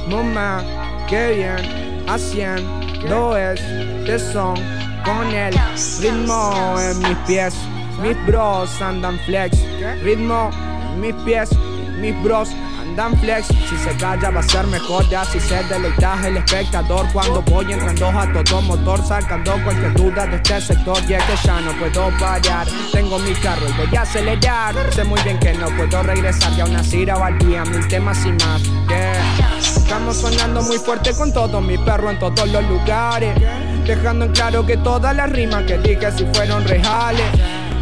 Speaker 23: mamá, que bien, haciendo este son con el ritmo en mis pies. Mis bros andan flex, ritmo en mis pies, mis bros andan flex. Si se calla va a ser mejor, ya si se deleita el espectador. Cuando voy entrando a todo motor, sacando cualquier duda de este sector. Y es que ya no puedo parar, tengo mi carro y voy a acelerar. Sé muy bien que no puedo regresar, y aún así al día mil temas y más. Estamos sonando muy fuerte con todo mi perro en todos los lugares. Dejando en claro que todas las rimas que dije si fueron reales.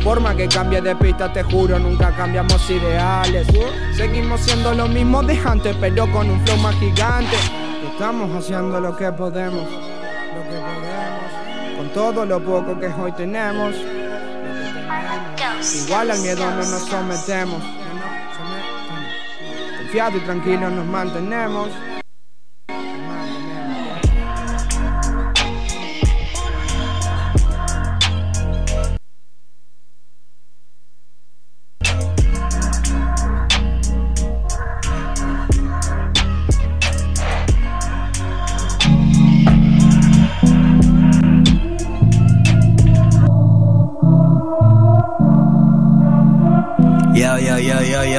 Speaker 23: Forma que cambie de pista, te juro, nunca cambiamos ideales. Seguimos siendo lo mismo de antes, pero con un flow más gigante. Estamos haciendo lo que podemos, lo que podemos, con todo lo poco que hoy tenemos. Igual al miedo no nos sometemos. Confiado y tranquilo nos mantenemos.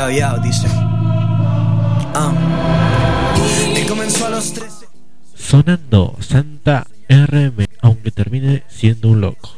Speaker 24: Dice. Ah. Comenzó a los 13.
Speaker 5: Sonando Santa RM, aunque termine siendo un loco.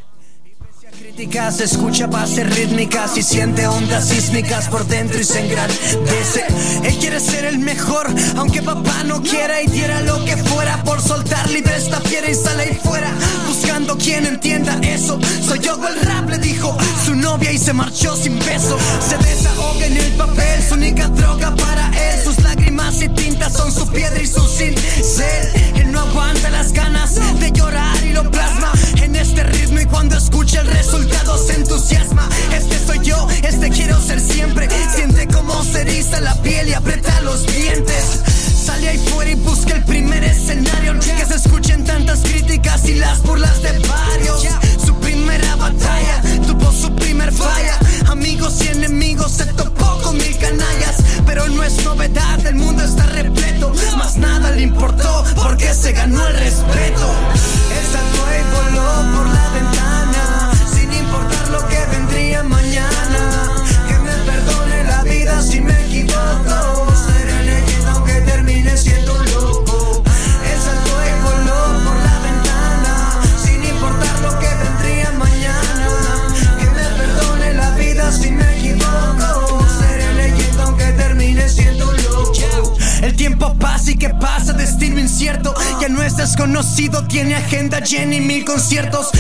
Speaker 24: Crítica se escucha bases rítmicas y siente ondas sísmicas por dentro y se engrandece. Él quiere ser el mejor, aunque papá no quiera y diera lo que fuera por soltar libre esta fiera y sale ahí fuera. Buscando quien entienda eso. Soy yo el rap, le dijo su novia y se marchó sin beso. Se desahoga en el papel, su única droga para él. Sus lágrimas y tintas son su piedra y su cincel. Él no aguanta las ganas de llorar y lo plasma en este ritmo y cuando escucha el resultado se entusiasma. Este soy yo, este quiero ser siempre. Siente como se la piel y aprieta los dientes. Sale ahí fuera y busca el primer escenario Que se escuchen tantas críticas llena y mil conciertos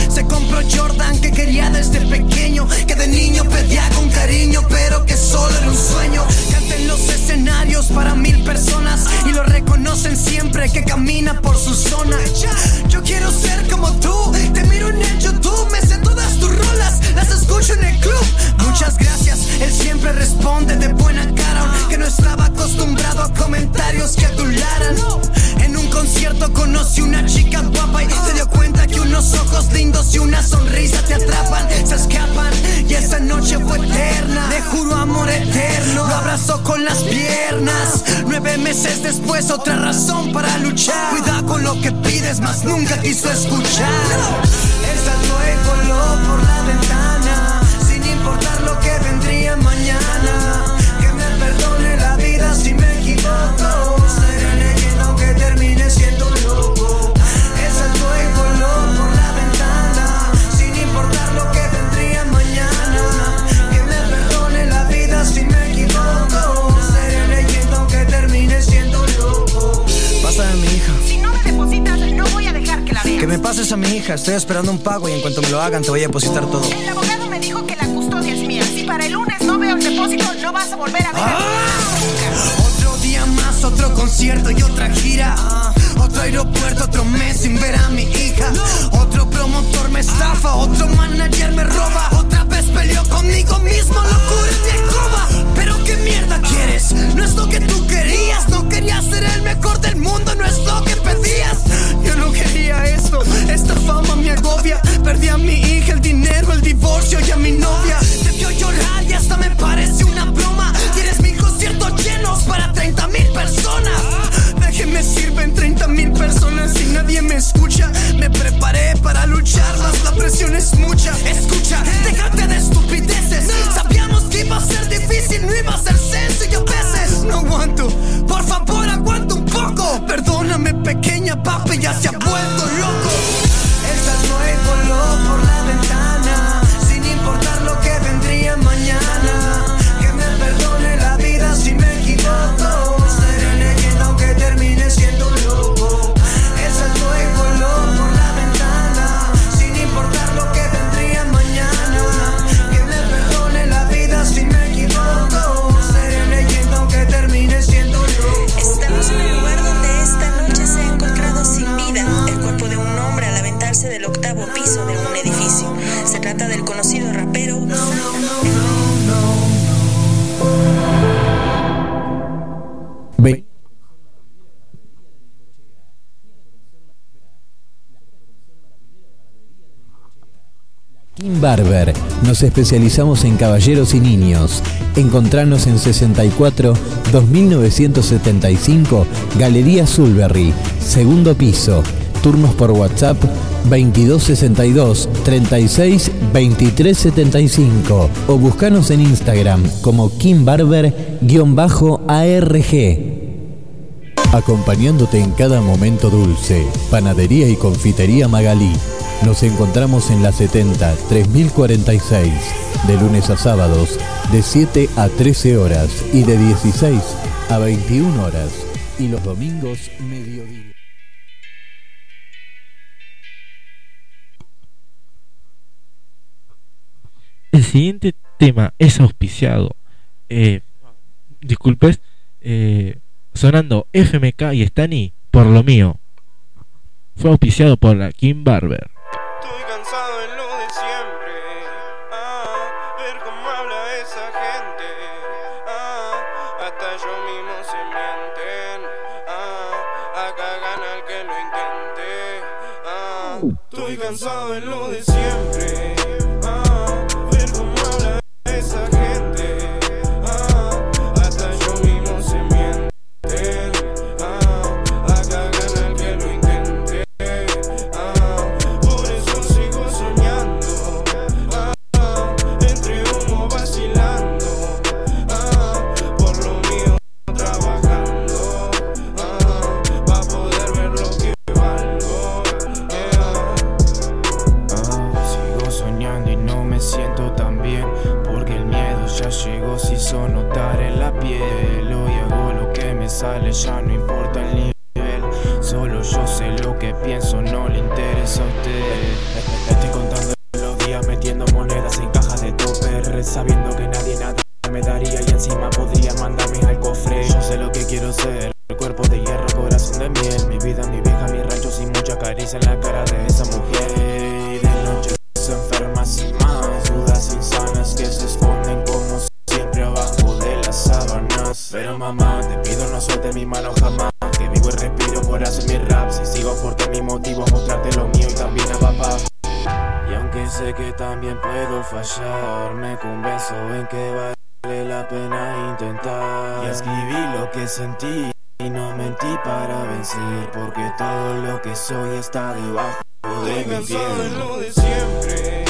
Speaker 24: estoy esperando un pago y en cuanto me lo hagan te voy a depositar todo.
Speaker 25: El abogado me dijo que la custodia es mía. Si para el lunes no veo el depósito, no vas a volver a ver a
Speaker 24: Otro día más, otro concierto y otra gira. Otro aeropuerto, otro mes sin ver a mi hija. Otro promotor me estafa, otro manager me roba. Otra vez peleó conmigo mismo, locura mi escoba. Pero qué mierda quieres, no es lo que tú querías. No querías ser el mejor del mundo, no es lo que pedías. Yo no quería esto, esta fama me agobia. Perdí a mi hija, el dinero, el divorcio y a mi novia. Te vio llorar y hasta me parece una broma. Tienes mil conciertos llenos para 30 mil personas. ¿De qué me sirven 30 mil personas si nadie me escucha? Me preparé para luchar, más la presión es mucha. Se ha vuelto loco.
Speaker 2: Barber. Nos especializamos en caballeros y niños. Encontranos en 64 2975 Galería Sulberry, segundo piso. Turnos por WhatsApp 2262 36 23 75 o buscanos en Instagram como Kim Barber-ARG. Acompañándote en cada momento dulce, Panadería y Confitería Magalí. Nos encontramos en la 70 3046, de lunes a sábados, de 7 a 13 horas y de 16 a 21 horas, y los domingos mediodía.
Speaker 5: El siguiente tema es auspiciado. Eh, disculpes, eh, sonando FMK y Stani por lo mío. Fue auspiciado por la Kim Barber.
Speaker 26: Cansado de lo de
Speaker 27: Sabiendo que nadie nada me daría y encima podría mandarme al cofre. Yo sé lo que quiero ser Cuerpo de hierro, corazón de miel. Mi vida, mi vieja, mi rancho sin mucha caricia en la cara de esa mujer. Y de noche se enferma sin más Dudas insanas que se esconden como siempre abajo de las sábanas. Pero mamá, te pido no suelte mi mano jamás Que vivo y respiro por hacer mi rap. Si sigo porque mi motivo es mostrarte lo mío y también a papá. y aunque sé que también puedo fallar, me convenzo en que va vale la pena intentar. Y escribí lo que sentí y no mentí para vencer, porque todo lo que soy está debajo de mi piel.
Speaker 26: de siempre.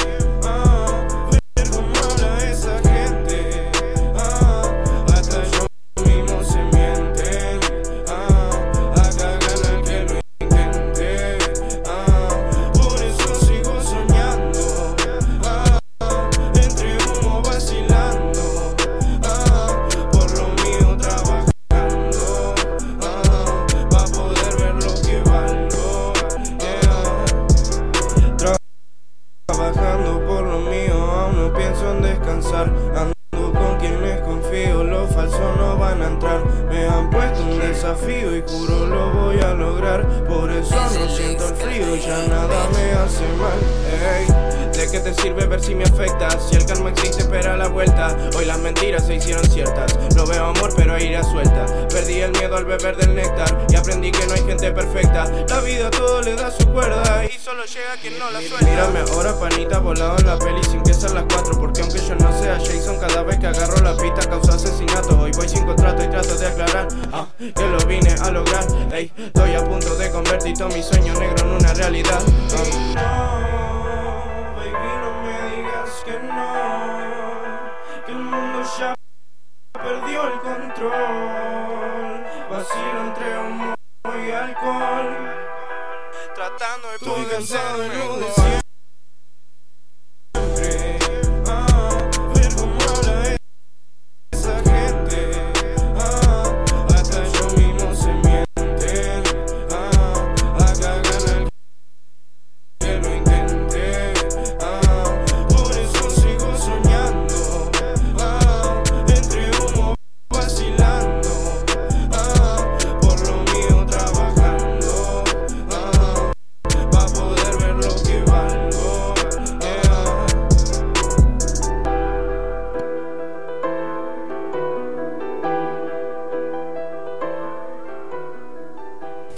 Speaker 26: Desafío y juro lo voy a lograr. Por eso no siento el frío, ya nada me hace mal. Ey, ¿de qué te sirve ver si me afecta? Si el karma existe, espera la vuelta. Hoy las mentiras se hicieron ciertas. No veo amor, pero ira suelta. Perdí el miedo al beber del néctar y aprendí que no hay gente perfecta. La vida todo le da su cuerda y solo llega quien no la suelta. Mírame ahora, panita, volado en la peli sin que sean las cuatro. Porque aunque yo no sea Jason, cada vez que agarro la pista causa asesinato. Hoy voy sin contrato y trato de aclarar ah, que lo vine a lograr. Ey, estoy a punto de convertir todo mi sueño negro en una realidad. Ah. Que no. Que el mundo ya perdió el control. Vacilo entre humo y alcohol. Tratando de Estoy cansado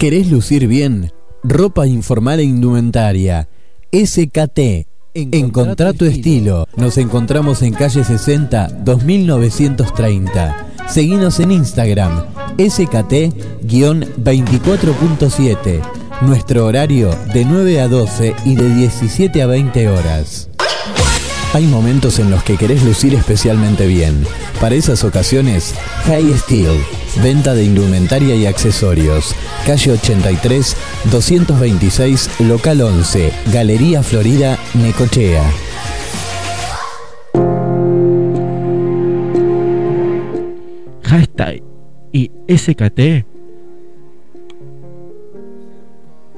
Speaker 2: ¿Querés lucir bien? Ropa informal e indumentaria. SKT. Encontrá tu estilo. Nos encontramos en calle 60 2930. Seguinos en Instagram SKT-24.7. Nuestro horario de 9 a 12 y de 17 a 20 horas. Hay momentos en los que querés lucir especialmente bien. Para esas ocasiones, High Steel, venta de indumentaria y accesorios. Calle 83, 226, local 11, Galería Florida, Necochea.
Speaker 5: Hashtag y SKT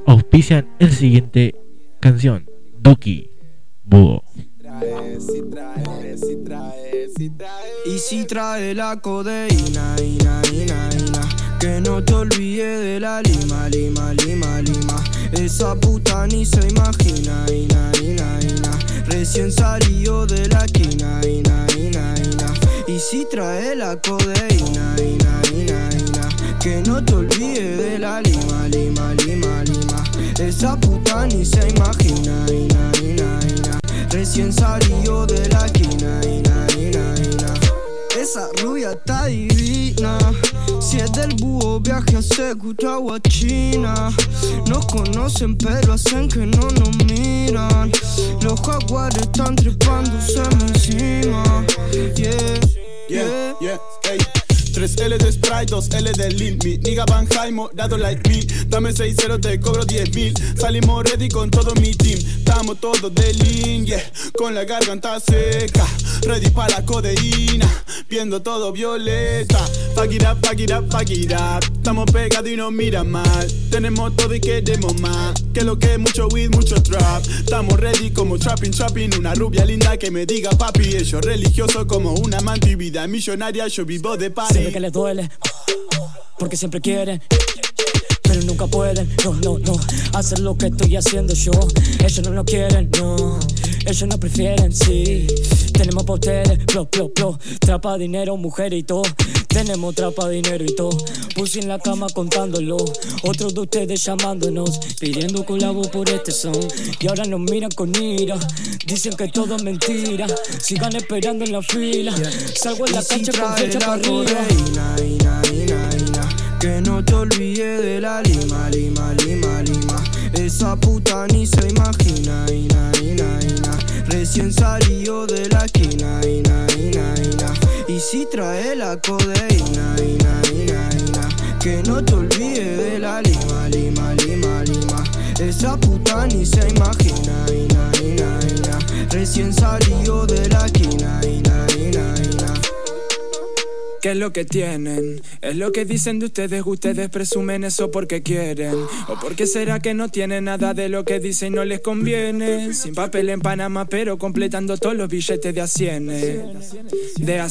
Speaker 5: auspician el siguiente canción, Duki Búho.
Speaker 28: Y si trae la codeína, ina, ina, ina, que no te olvides de la lima, lima, lima, lima. Esa puta ni se imagina, ina, ina, ina. Recién salió de la esquina, ina, ina, ina. Y si trae la codeína, ina, ina, ina, que no te olvides de la lima, lima, lima, lima. Esa puta ni se imagina, ina, ina, ina. Recién salió de la esquina, ina, ina, ina. Esa rubia está divina. Si es del búho, viaje a Cutragua, China. Nos conocen, pero hacen que no nos miran. Los jaguares están trepándose encima. Yeah,
Speaker 29: Yeah, yeah, ey. 3 L de Sprite, 2 L de Lil Mi. Nigga Van Jaimo, dado like me. Dame 6 0 te cobro 10 mil. Salimos ready con todo mi team. Estamos todos de lean, Con la garganta seca Ready para la codeína. Viendo todo violeta. Fuck it up, fuck it up, Estamos pegados y no mira mal. Tenemos todo y queremos más. Que lo que es mucho weed, mucho trap. Estamos ready como trapping, trapping. Una rubia linda que me diga papi Ellos religioso como una amante y vida millonaria. Yo vivo de party
Speaker 4: Sé que les duele, porque siempre quieren. Pero nunca pueden, no, no, no Hacer lo que estoy haciendo yo Ellos no lo quieren, no ellos no prefieren, sí. Tenemos pa' ustedes, plo, plo, plo. Trapa dinero, mujer y todo. Tenemos trapa dinero y todo. Puse en la cama contándolo. Otros de ustedes llamándonos, pidiendo colabo por este son. Y ahora nos miran con ira. Dicen que todo es mentira. Sigan esperando en la fila. Salgo en la cancha con
Speaker 30: la
Speaker 4: para arriba.
Speaker 30: Que no te olvides de la lima, lima, lima, lima. Esa puta ni se imagina, ina, ina, ina. Recién salió de la esquina, ina, ina, ina. Y si trae la codeína. Que no te olvides de la lima, lima, lima, lima. Esa puta ni se imagina, ina, ina, ina. Recién salió de la esquina, ina, ina, ina.
Speaker 26: ¿Qué es lo que tienen? Es lo que dicen de ustedes, ustedes presumen eso porque quieren. ¿O porque será que no tienen nada de lo que dicen y no les conviene? Sin papel en Panamá, pero completando todos los billetes de a. De a.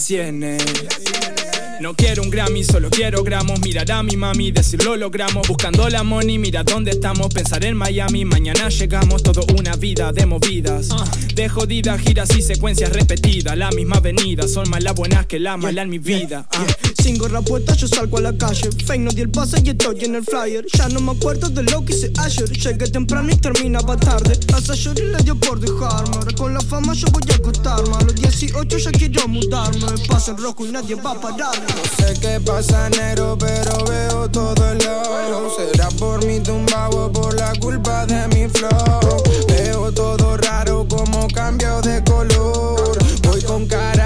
Speaker 26: No quiero un Grammy, solo quiero gramos. Mirar a mi mami, decirlo logramos. Buscando la money, mira dónde estamos. Pensar en Miami, mañana llegamos. Todo una vida de movidas. De jodidas, giras y secuencias repetidas. La misma avenida, son más las buenas que la mala en mi vida. Ah.
Speaker 30: Sin gorra puesta yo salgo a la calle Fake no di el pase y estoy en el flyer Ya no me acuerdo de lo que hice ayer Llegué temprano y terminaba tarde Hasta lloré le dio por dejarme Ahora con la fama yo voy a acostarme A los 18 ya quiero mudarme Paso en rojo y nadie va a pararme
Speaker 26: No sé qué pasa negro, pero veo todo el oro. Será por mi tumbao o por la culpa de mi flow. Veo todo raro como cambio de color. Voy con cara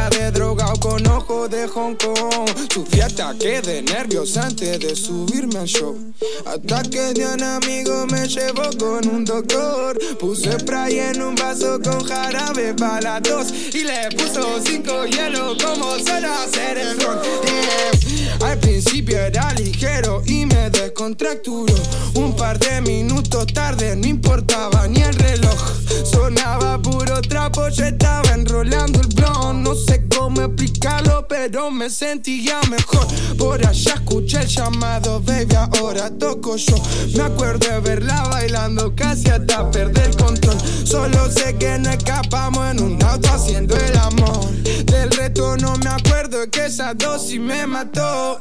Speaker 26: de drogado con ojo de Hong Kong. Sufrí ataque de nervios antes de subirme al show. Hasta que de un amigo me llevó con un doctor. Puse spray en un vaso con jarabe para la tos. Y le puso cinco hielos como suele hacer el ron. Yeah. Al principio era ligero y me descontracturó. Un par de minutos tarde no importaba ni el reloj. Sonaba puro trapo, yo estaba enrolando el blon. No sé cómo explicarlo, pero me sentía mejor. Por allá escuché el llamado, baby, ahora toco yo. Me acuerdo de verla bailando casi hasta perder control. Solo sé que no escapamos en un auto haciendo el amor. Del resto no me acuerdo que esa dosis me mató.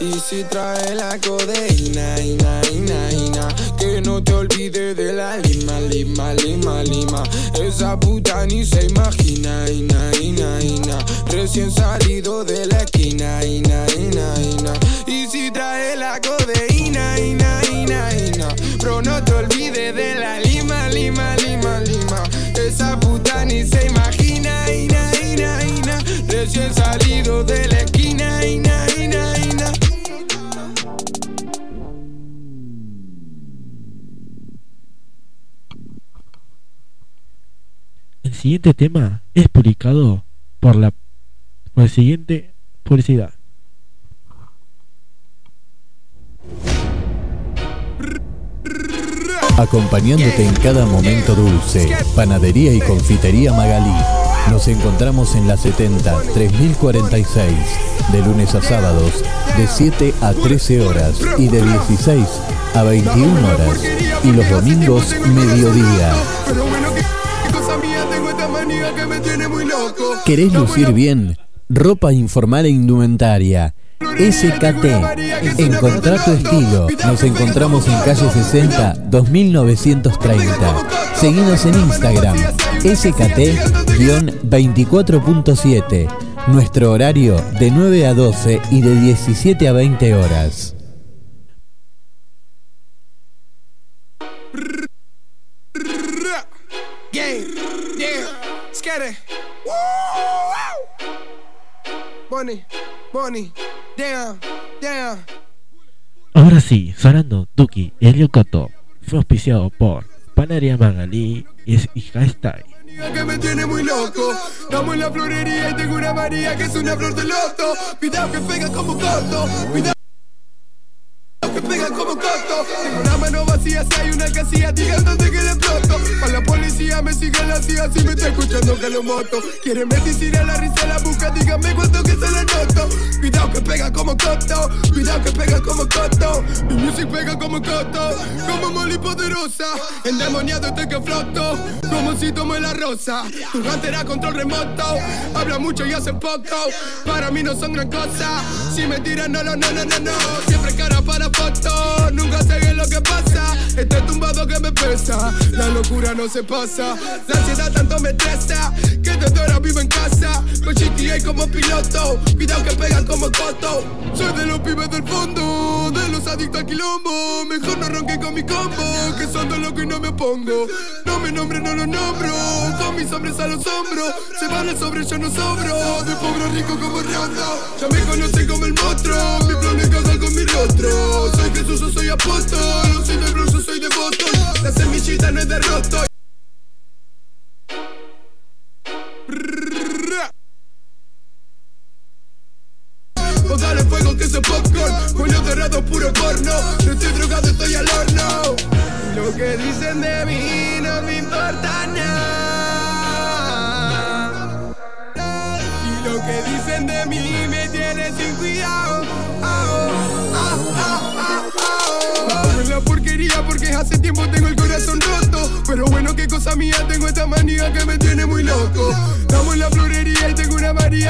Speaker 26: Y si trae la codeína, ina, ina, ina, que no te olvides de la lima, lima, lima, lima. Esa puta ni se imagina, ina, ina, ina. Recién salido de la esquina, ina, ina, ina. Y si trae la codeína, ina, ina, ina. Pero no te olvides de la lima, lima, lima, lima. Esa puta ni se imagina, ina, ina, ina. Recién salido de la esquina,
Speaker 5: siguiente tema es publicado por la por el siguiente publicidad.
Speaker 2: Acompañándote en cada momento dulce, Panadería y Confitería Magalí. Nos encontramos en la 70 3046, de lunes a sábados, de 7 a 13 horas y de 16 a 21 horas. Y los domingos, mediodía.
Speaker 31: Manía que me tiene muy loco.
Speaker 2: ¿Querés lucir bien? Ropa informal e indumentaria. SKT. Encontrá tu estilo. Nos encontramos en calle 60 2930. Seguinos en Instagram. SKT-24.7. Nuestro horario de 9 a 12 y de 17 a 20 horas.
Speaker 26: Scatter. Woo! Bunny, bunny, damn, damn.
Speaker 5: Ahora sí, sonando Duki Elio Coto fue auspiciado por Panaria Magalí y.
Speaker 31: Manía que me tiene muy loco. Estamos en la florería y tengo una María que es una flor de loto. Cuidado que pega como coto. Cuidado que pega como coto. Tengo una mano vacía si hay una alcancía. Digan dónde que le exploto. Para la policía me sigue la CIA si me está escuchando que lo moto. Quieren medicina, la risa la busca, dígame cuánto que se le noto. Cuidado que pega como coto, cuidado que pega como coto. Mi music pega como coto, como moli poderosa. Endemoniado este que floto, como si tomé la rosa. Tu era control remoto, habla mucho y hace poco. Para mí no son gran cosa. Si me tiran, no, no, no, no, no. Siempre cara para foto, nunca sé lo que pasa. Este tumbado que me pesa, la locura no se pasa. La ansiedad tanto me estresa, que desde ahora vivo en casa. Con GTA como piloto, cuidado que pegan como coto. Soy de los pibes del fondo, de los adictos al quilombo. Mejor no ronque con mi combo, que son de lo que no me opongo. No me nombre, no lo nombro, con mis hombres a los hombros. Se van el sobre, yo no sobro. De pobre rico como Rondo, ya me conocen como el monstruo. Mi plan es cagar con mi rostro. Soy Jesús, yo soy apóstol. Soy de soy de botón. La semillita no es de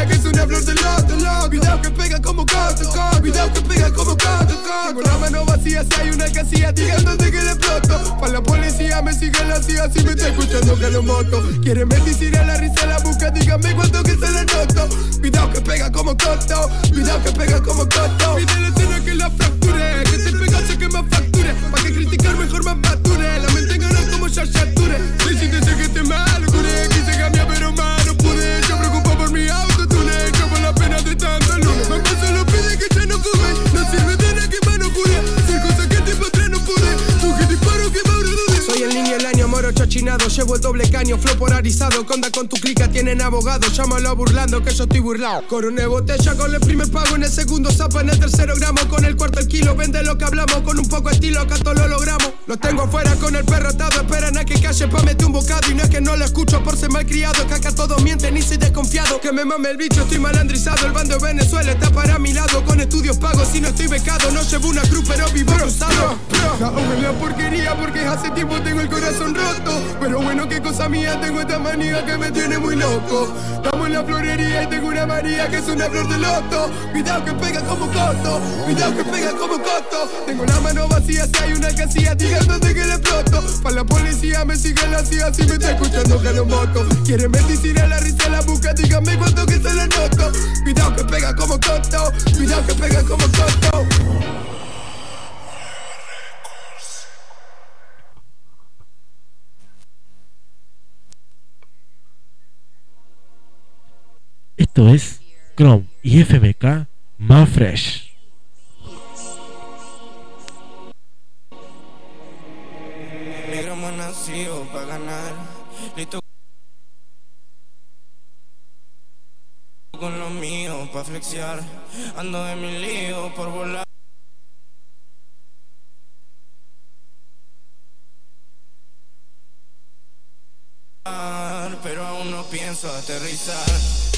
Speaker 31: que es una flor de loto, loco Cuidado que pega como coto, coto Cuidado que pega como coto, coto Tengo la mano vacía si hay una casilla tirándote que le exploto. Pa' la policía me sigue la CIA si me está escuchando que lo moto. Quiere medicina, la risa la busca, dígame cuánto que se le noto. Cuidado que pega como coto Cuidado que pega como coto Pide la escena que la fracture Que te pegase que me facture Pa' que criticar mejor me mature La mente gana como Shashature el doble caño, flow polarizado. Conda con tu clica, tienen abogado. Llámalo burlando que yo estoy burlado. Coroné botella con el primer pago En el segundo zapa, en el tercero gramo. Con el cuarto el kilo, vende lo que hablamos. Con un poco de estilo, acá todo lo logramos. Los tengo afuera con el perro atado Esperan a que calle pa' meter un bocado. Y no es que no lo escucho por ser malcriado. Que acá todos mienten y soy desconfiado. Que me mame el bicho, estoy malandrizado. El bando de Venezuela está para mi lado. Con estudios pagos y no estoy becado. No llevo una cruz pero vivo usado Aún en la porquería porque hace tiempo tengo el corazón roto. Pero bueno, qué cosa mía, tengo esta manía que me tiene muy loco. Estamos en la florería y tengo una María que es una flor de loto. Cuidado que pega como coto, cuidado que pega como coto. Tengo la mano vacía si hay una casilla tirándote que le exploto. Pa' la policía me sigue la CIA si me está escuchando que lo moto. Quiere medicina, la risa la busca, dígame cuánto que se le noto. Cuidado que pega como coto, cuidado que pega como coto
Speaker 5: Esto es Chrome y FMK más fresh.
Speaker 32: Para ganar. Listo con lo mío para flexear. Ando de mi lío por volar. Pero aún no pienso aterrizar.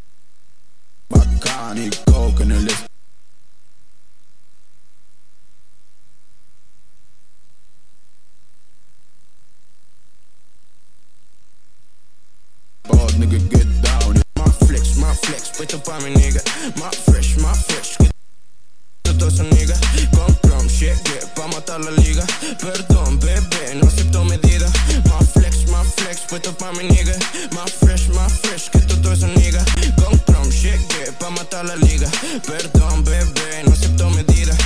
Speaker 29: bacán y coke en el spot spot, nigga get down
Speaker 32: Más flex, más flex, puesto pa' mi nigga. Más fresh, más fresh. Que todos son niggas. Yeah, pa' matar la liga. Perdón, bebé, no acepto medida. Más flex, más flex, puesto pa' mi nigga. Más fresh, más fresh, que todos son niggas. Con chrome, yeah, pa' matar la liga. Perdón, bebé, no acepto medida.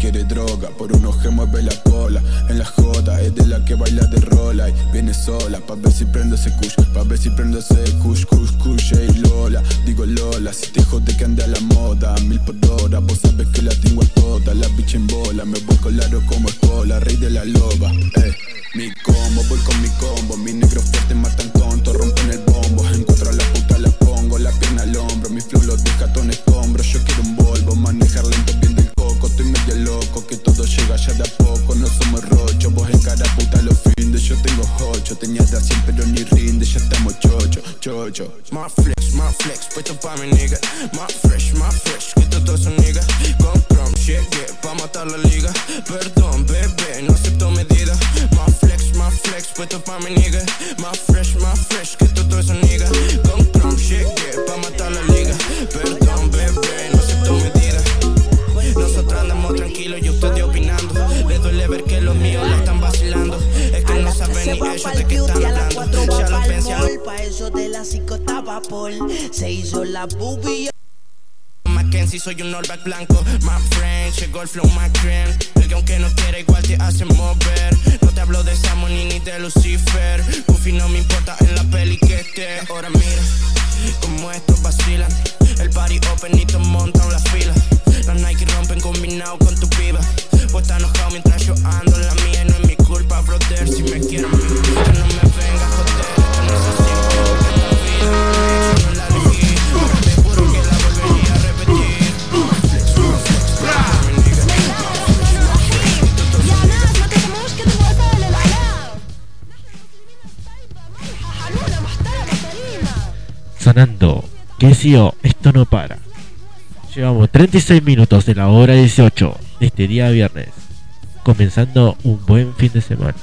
Speaker 29: Quiere droga, por un oje mueve la cola. En la jota es de la que baila de rola y viene sola. Pa' ver si prendo ese kush, pa' ver si prendo ese kush, kush, kush, ey Lola. Digo Lola, si te jode que anda a la moda, mil por hora. Vos sabes que la tengo toda, la bicha en bola. Me voy colaro como escola, rey de la loba. Eh, mi combo, voy con mi combo. Mi negro fuerte matan tonto, rompen el bombo. Encuentro a la puta, la pongo, la pierna al hombro. Mi flow lo deja todo en escombro. Yo quiero un Volvo, manejar lento ya de a poco. No somos rocho, vos en cara puta los findes. Yo tengo ocho, tenía de a 100 pero ni rinde. Ya estamos chocho, chocho.
Speaker 32: Más flex, más flex, puesto pa' mi nigga. Más fresh, más fresh, que todo eso nigga. Con prom, yeah, pa' matar la liga. Perdón, bebé, no acepto medida. Más flex, más flex, puesto pa' mi nigga. Más fresh, más fresh, que todo eso nigga.
Speaker 1: Paul Se hizo la boobie
Speaker 32: Mackenzie, soy un Norback blanco. My friend, llegó el flow, my cream. El que aunque no quiera, igual te hace mover. No te hablo de Samoni ni de Lucifer. Goofy no me importa en la peli que esté. Ahora mira, como estos vacilan. El party open y todos montan la fila. Las Nike rompen combinado con tu piba. Vos estás enojado mientras yo ando en la mía. No es mi culpa, brother, si me quieren. Que no me venga a joder,
Speaker 5: Sonando, que sí o esto no para. Llevamos 36 minutos de la hora 18 de este día viernes, comenzando un buen fin de semana.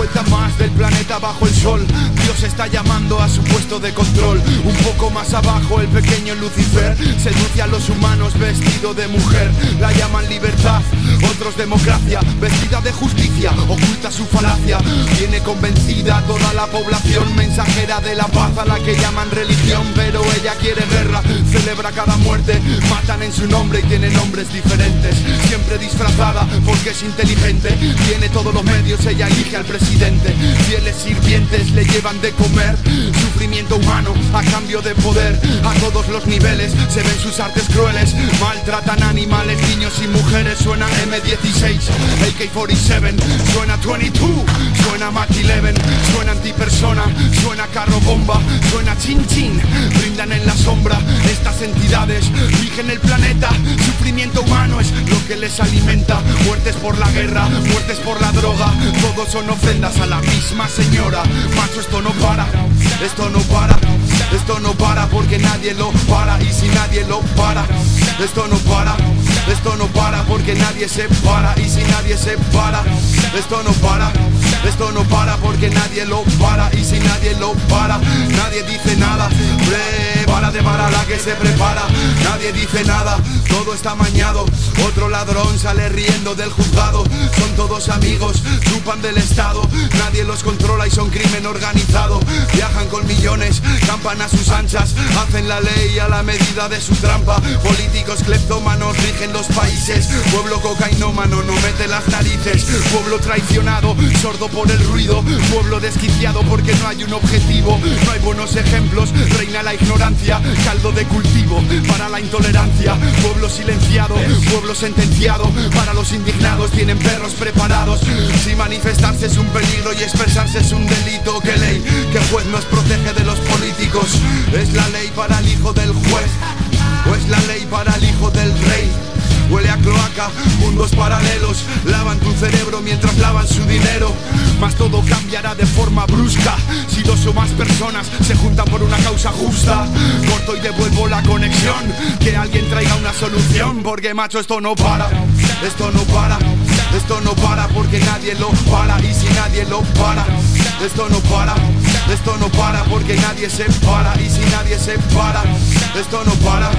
Speaker 33: Vuelta más del planeta bajo el sol. Dios está llamando a su puesto de control. Un poco más abajo el pequeño Lucifer seduce a los humanos vestido de mujer. La llaman libertad, otros democracia. Vestida de justicia, oculta su falacia. Viene convencida toda la población mensajera de la paz a la que llaman religión. Pero ella quiere guerra, celebra cada muerte. Matan en su nombre y tiene nombres diferentes. Siempre disfrazada porque es inteligente. Tiene todos los medios, ella elige al presidente. Fieles sirvientes le llevan de comer. Sufrimiento humano a cambio de poder. A todos los niveles se ven sus artes crueles. Maltratan animales, niños y mujeres. Suena M16, AK-47, suena 22, suena Mach 11, suena antipersona, suena carro bomba, suena chin chin. Brindan en la sombra estas entidades. Rigen el planeta. Sufrimiento humano es lo que les alimenta. Muertes por la guerra, muertes por la droga. Todos son a la misma señora. Macho, esto no para, esto no para, esto no para porque nadie lo para. Y si nadie lo para, esto no para, esto no para porque nadie se para. Y si nadie se para, esto no para, esto no para porque nadie lo para. Y si nadie lo para, nadie dice nada. Prepárate para la que se prepara, nadie dice nada, todo está mañado. Otro ladrón sale riendo del juzgado. Son todos amigos, chupan del Estado. Nadie los controla y son crimen organizado. Viajan con millones, campan a sus anchas. Hacen la ley a la medida de su trampa. Políticos cleptómanos rigen los países. Pueblo cocainómano no mete las narices. Pueblo traicionado, sordo por el ruido. Pueblo desquiciado porque no hay un objetivo. No hay buenos ejemplos, reina la ignorancia. Caldo de cultivo para la intolerancia. Pueblo silenciado, pueblo sentenciado. Para los indignados tienen perros preparados. Si manifestarse es un peligro y expresarse es un delito, ¿qué ley? ¿Qué juez nos protege de los políticos? ¿Es la ley para el hijo del juez? ¿O es la ley para el hijo del rey? Huele a cloaca, mundos paralelos Lavan tu cerebro mientras lavan su dinero. Mas todo cambiará de forma brusca Si dos o más personas se juntan por una causa justa. Corto y devuelvo la conexión Que alguien traiga una solución. Porque macho esto no para Esto no para esto no para porque nadie lo para. Y si nadie lo para, esto no para, esto no para porque nadie se para y si nadie se para, esto no para,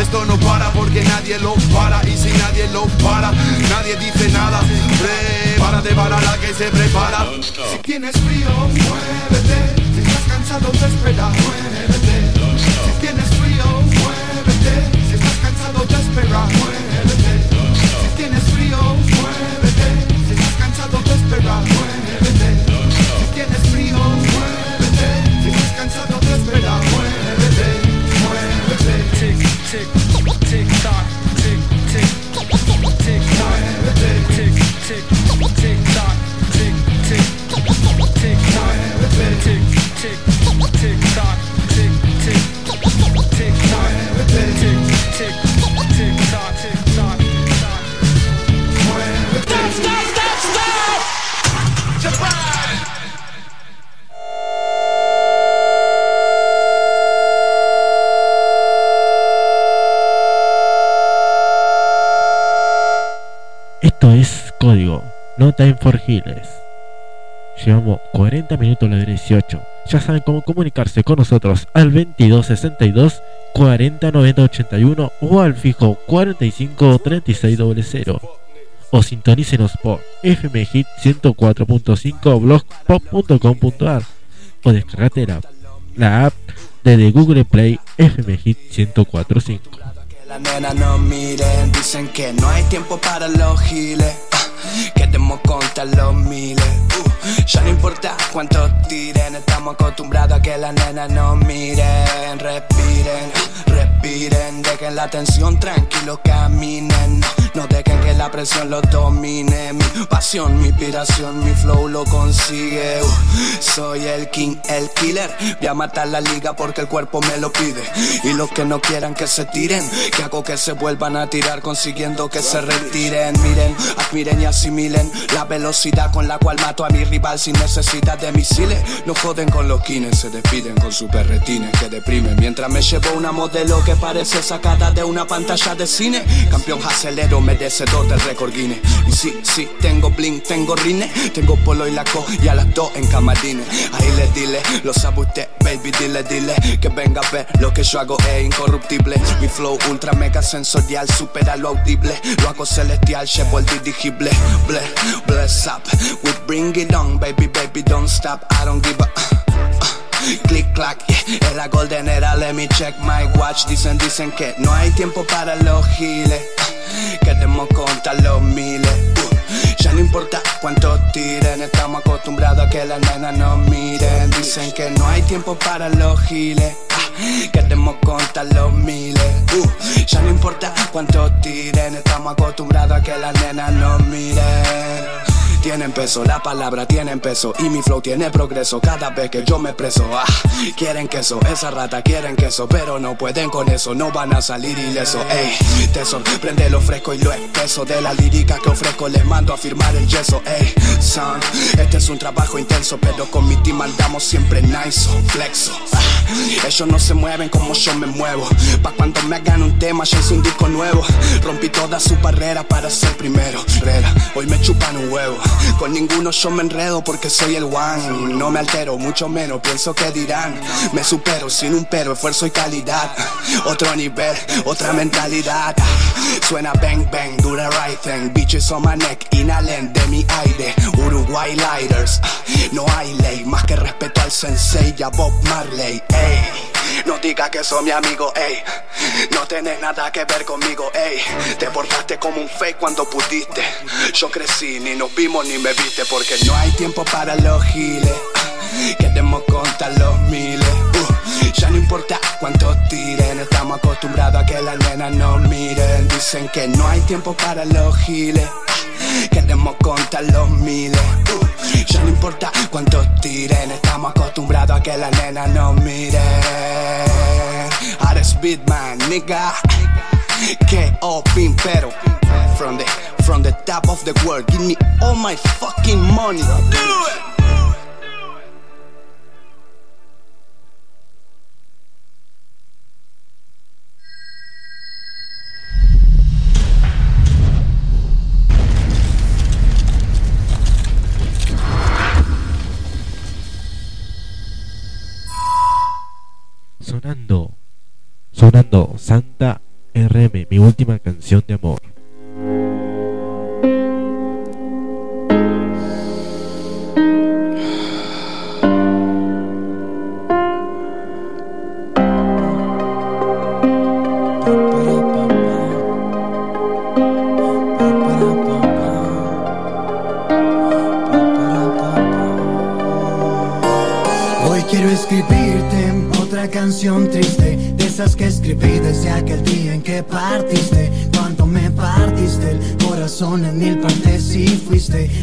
Speaker 33: esto no para porque nadie lo para y si nadie lo para, nadie dice nada. Prepárate para la que se prepara. Si tienes frío, muévete. Si estás cansado de esperar, muévete. Si tienes frío, muévete. Si estás cansado de esperar, muévete.
Speaker 5: Time for giles. Llevamos 40 minutos a las 18. Ya saben cómo comunicarse con nosotros al 2262 40 90 81 o al fijo 45 36 00. O sintonícenos por fmhit 104.5 blogpop.com.ar o descargate la, la app desde Google Play fmhit 104.5.
Speaker 34: La nena no miren, dicen que no hay tiempo para los giles. Queremos contar los miles. uh, ya no importa cuántos tiren, estamos acostumbrados a que la nena no miren. Respiren, respiren, dejen la tensión, tranquilos caminen. No dejen que la presión los domine. Mi pasión, mi inspiración, mi flow lo consigue. uh, soy el king, el killer. Voy a matar la liga porque el cuerpo me lo pide. Y los que no quieran que se tiren, que hago que se vuelvan a tirar consiguiendo que se retiren. Miren, admiren y asimilen la velocidad con la cual mato a mi rival sin necesidad de misiles. No joden con los kines, se despiden con sus perretines que deprimen. Mientras me llevo una modelo que parece sacada de una pantalla de cine. Campeón acelero, merecedor del récord Guinness. Y sí, sí, tengo bling, tengo rine, tengo polo y la co y a las dos en camarines. Ahí le dile, lo sabe usted, baby, dile, dile que venga a ver lo que yo hago es incorruptible. Mi flow ultra mega sensorial, supera lo audible. Lo hago celestial, llevo el dirigible. Bless, bless up, we bring it on, baby, baby, don't stop. I don't give a. Click clack, yeah. en la golden era, let me check my watch. Dicen, dicen que no hay tiempo para los giles. Queremos contar los miles. Uh, ya no importa cuántos tiren, estamos acostumbrados a que las nenas nos miren. Dicen que no hay tiempo para los giles. Ah, Queremos contar los miles. Uh, ya no importa cuántos tiren, estamos acostumbrados a que las nenas nos miren. Tienen peso, la palabra tienen peso y mi flow tiene progreso cada vez que yo me expreso. Ah, quieren queso, esa rata quieren queso, pero no pueden con eso, no van a salir ileso. Ey, te sorprende lo fresco y lo espeso de la lírica que ofrezco, les mando a firmar el yeso. Ey, son, este es un trabajo intenso, pero con mi team andamos siempre nice, flexo. Ah, ellos no se mueven como yo me muevo, pa' cuando me hagan un tema, yo hice un disco nuevo. Rompí toda su barrera para ser primero. Rera, hoy me chupan un huevo. Con ninguno yo me enredo porque soy el one. No me altero, mucho menos pienso que dirán. Me supero sin un pero, esfuerzo y calidad. Otro nivel, otra mentalidad. Suena bang bang, the right thing. Bitches on my neck, inhalen de mi aire. Uruguay Lighters, no hay ley. Más que respeto al sensei y a Bob Marley. Ey. No digas que soy mi amigo, ey. No tenés nada que ver conmigo, ey. Te portaste como un fake cuando pudiste. Yo crecí, ni nos vimos ni me viste, porque no hay tiempo para los giles. Queremos contar los miles. Uh, ya no importa cuántos tiren, estamos acostumbrados a que las nenas nos miren. Dicen que no hay tiempo para los giles. Queremos contar los miles. Uh, ya no importa cuántos tiren, estamos acostumbrados a que las nenas nos miren. Ares Beatman, nigga. K.O. Pimpero. From the, from the top of the world, give me all my fucking money. Do it.
Speaker 5: Sonando Santa RM, mi última canción de amor.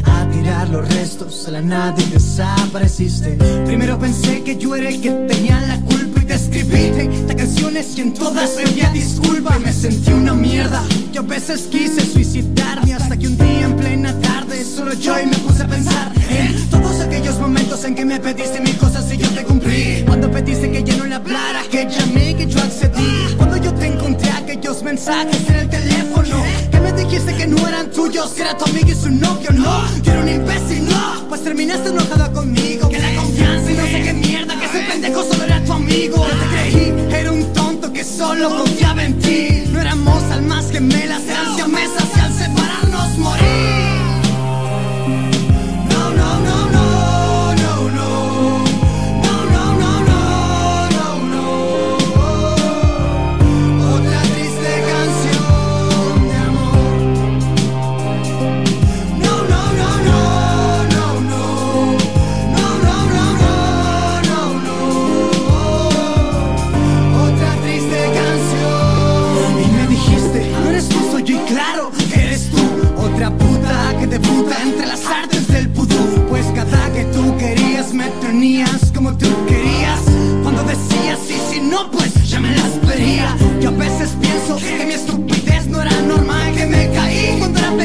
Speaker 24: A tirar los restos a la nada y desapareciste. Primero pensé que yo era el que tenía la culpa Y te escribí 30 canciones y en todas pedía disculpa. Y me sentí una mierda Yo a veces quise suicidarme Hasta que un día en plena tarde Solo yo y me puse a pensar En todos aquellos momentos en que me pediste mil cosas y yo te cumplí. Cuando pediste que ya no le hablara Que llamé, que yo accedí. Cuando yo te encontré aquellos mensajes en el teléfono dijiste que no eran tuyos que era tu amigo y su novio, no. Que era un imbécil, no. Pues terminaste enojada conmigo. Que la confianza y no sé qué mierda, que ese pendejo solo era tu amigo. No te creí, era un tonto que solo confiaba en ti. No éramos almas gemelas, eran siamesas y al separarnos morí.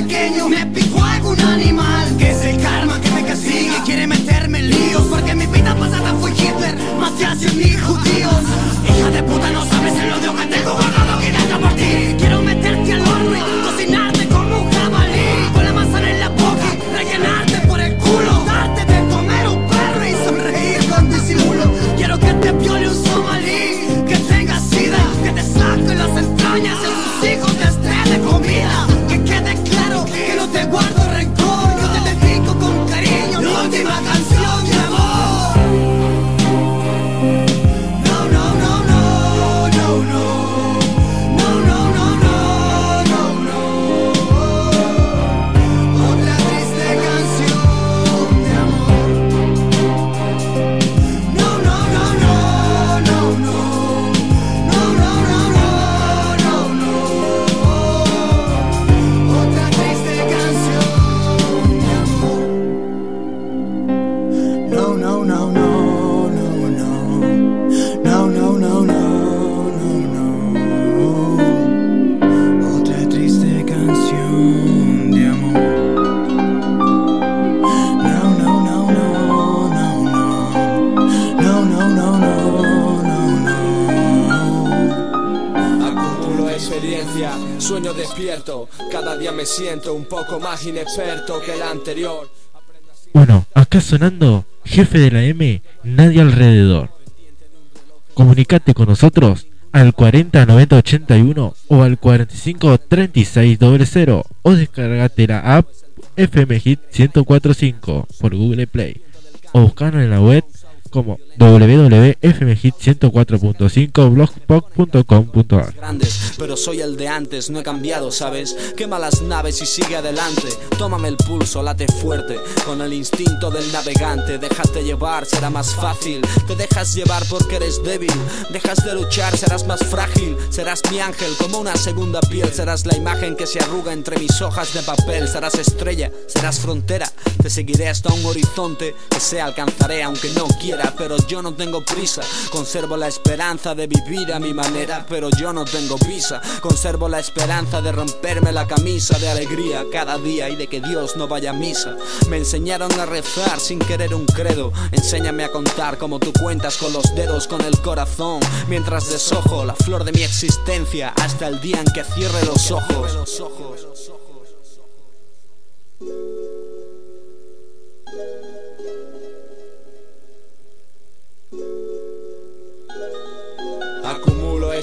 Speaker 24: Cuando era pequeño,
Speaker 15: siento un poco más inexperto que el anterior.
Speaker 5: Bueno, acá sonando Jefe de la M, nadie alrededor. Comunicate con nosotros al 40 90 81 o al 45 36 00 o descargate la app FM Hit 1045 por Google Play o buscarnos en la web como www.fmhit104.5blogspot.com.ar
Speaker 15: grandes, pero soy el de antes, no he cambiado, ¿sabes? Quema las naves y sigue adelante. Tómame el pulso, late fuerte, con el instinto del navegante. Déjate llevar, será más fácil. Te dejas llevar porque eres débil. Dejas de luchar, serás más frágil. Serás mi ángel, como una segunda piel. Serás la imagen que se arruga entre mis hojas de papel. Serás estrella, serás frontera. Te seguiré hasta un horizonte que se alcanzaré aunque no quiera, pero yo no tengo prisa. Conservo la esperanza de vivir a mi manera, pero yo no tengo visa. Conservo la esperanza de romperme la camisa de alegría cada día y de que Dios no vaya a misa. Me enseñaron a rezar sin querer un credo. Enséñame a contar como tú cuentas con los dedos, con el corazón, mientras deshojo la flor de mi existencia hasta el día en que cierre los ojos.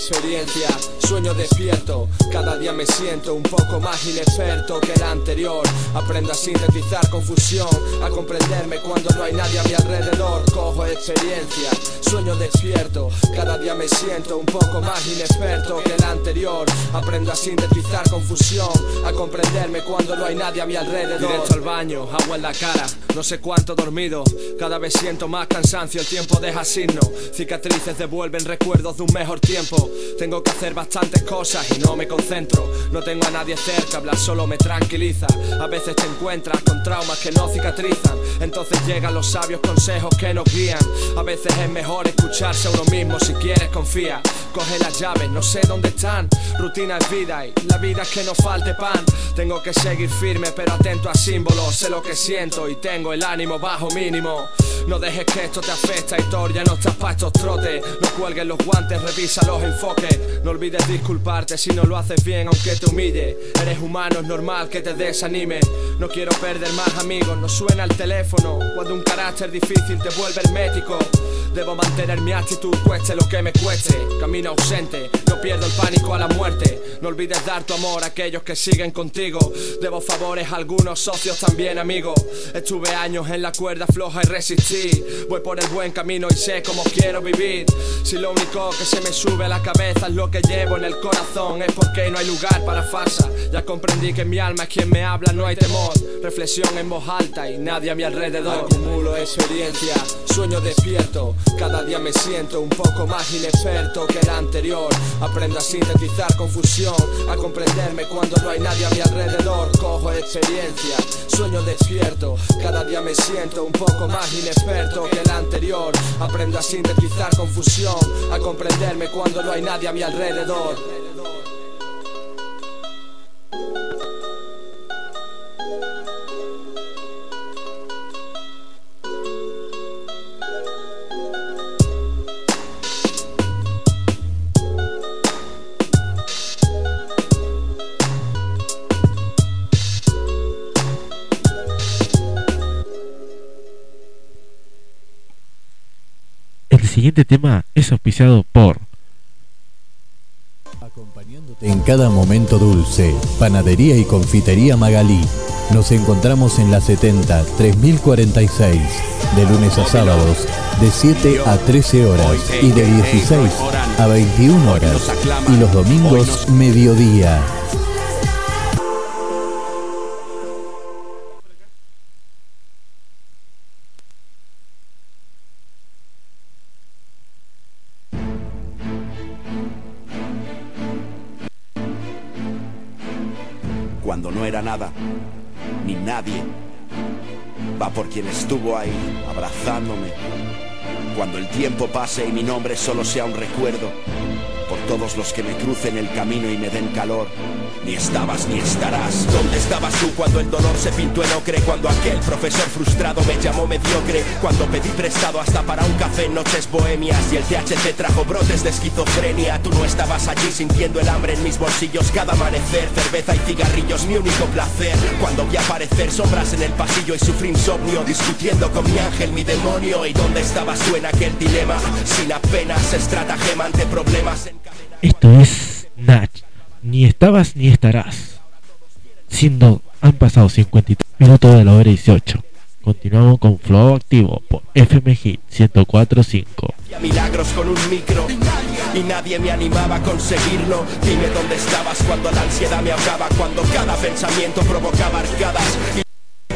Speaker 15: Experiencia, sueño despierto. Cada día me siento un poco más inexperto que el anterior. Aprendo a sintetizar confusión, a comprenderme cuando no hay nadie a mi alrededor. Cojo experiencia, sueño despierto. Cada día me siento un poco más inexperto que el anterior. Aprendo a sintetizar confusión, a comprenderme cuando no hay nadie a mi alrededor. Directo al baño, agua en la cara, no sé cuánto dormido. Cada vez siento más cansancio, el tiempo deja signo. Cicatrices devuelven recuerdos de un mejor tiempo. Tengo que hacer bastantes cosas y no me concentro. No tengo a nadie cerca, hablar solo me tranquiliza. A veces te encuentras con traumas que no cicatrizan. Entonces llegan los sabios consejos que nos guían. A veces es mejor escucharse a uno mismo si quieres confía. Coge las llaves, no sé dónde están. Rutina es vida y la vida es que no falte pan. Tengo que seguir firme pero atento a símbolos. Sé lo que siento y tengo el ánimo bajo mínimo. No dejes que esto te afecte, Hitor, ya no estás pa' estos trotes. No cuelgues los guantes, revisa los sofoque. No olvides disculparte si no lo haces bien, aunque te humille. Eres humano, es normal que te desanime. No quiero perder más amigos, no suena el teléfono. Cuando un carácter difícil te vuelve hermético. Debo mantener mi actitud, cueste lo que me cueste. Camino ausente, no pierdo el pánico a la muerte. No olvides dar tu amor a aquellos que siguen contigo. Debo favores a algunos socios también, amigos. Estuve años en la cuerda floja y resistí. Voy por el buen camino y sé cómo quiero vivir. Si lo único que se me sube a la cabeza es lo que llevo en el corazón, es porque no hay lugar para farsa. Ya comprendí que mi alma es quien me habla, no hay temor. Reflexión en voz alta y nadie a mi alrededor. Acumulo experiencia, sueño despierto. Cada día me siento un poco más inexperto que el anterior. Aprendo a sintetizar confusión, a comprenderme cuando no hay nadie a mi alrededor. Cojo experiencia, sueño despierto. Cada día me siento un poco más inexperto que el anterior. Aprendo a sintetizar confusión, a comprenderme cuando no hay nadie a mi alrededor.
Speaker 5: El siguiente tema es auspiciado por
Speaker 2: En cada momento dulce, Panadería y Confitería Magalí. Nos encontramos en la 70 3046, de lunes a sábados, de 7 a 13 horas y de 16 a 21 horas, y los domingos mediodía.
Speaker 35: Va por quien estuvo ahí, abrazándome. Cuando el tiempo pase y mi nombre solo sea un recuerdo, todos los que me crucen el camino y me den calor. Ni estabas ni estarás. ¿Dónde estabas tú cuando el dolor se pintó en ocre? Cuando aquel profesor frustrado me llamó mediocre. Cuando pedí prestado hasta para un café en noches bohemias. Y el THC trajo brotes de esquizofrenia. Tú no estabas allí sintiendo el hambre en mis bolsillos cada amanecer. Cerveza y cigarrillos, mi único placer. Cuando vi aparecer sombras en el pasillo y sufrí insomnio. Discutiendo con mi ángel, mi demonio. ¿Y dónde estabas tú en aquel dilema? Sin apenas estratagema ante problemas.
Speaker 5: Esto es Nach. Ni estabas ni estarás. Siendo, han pasado 53 minutos de la hora 18. Continuamos con Flow Activo por FM Hit 1045.
Speaker 35: Hacía milagros con un micro y nadie me animaba a conseguirlo. Dime dónde estabas cuando la ansiedad me ahogaba, cuando cada pensamiento provocaba arcadas. Y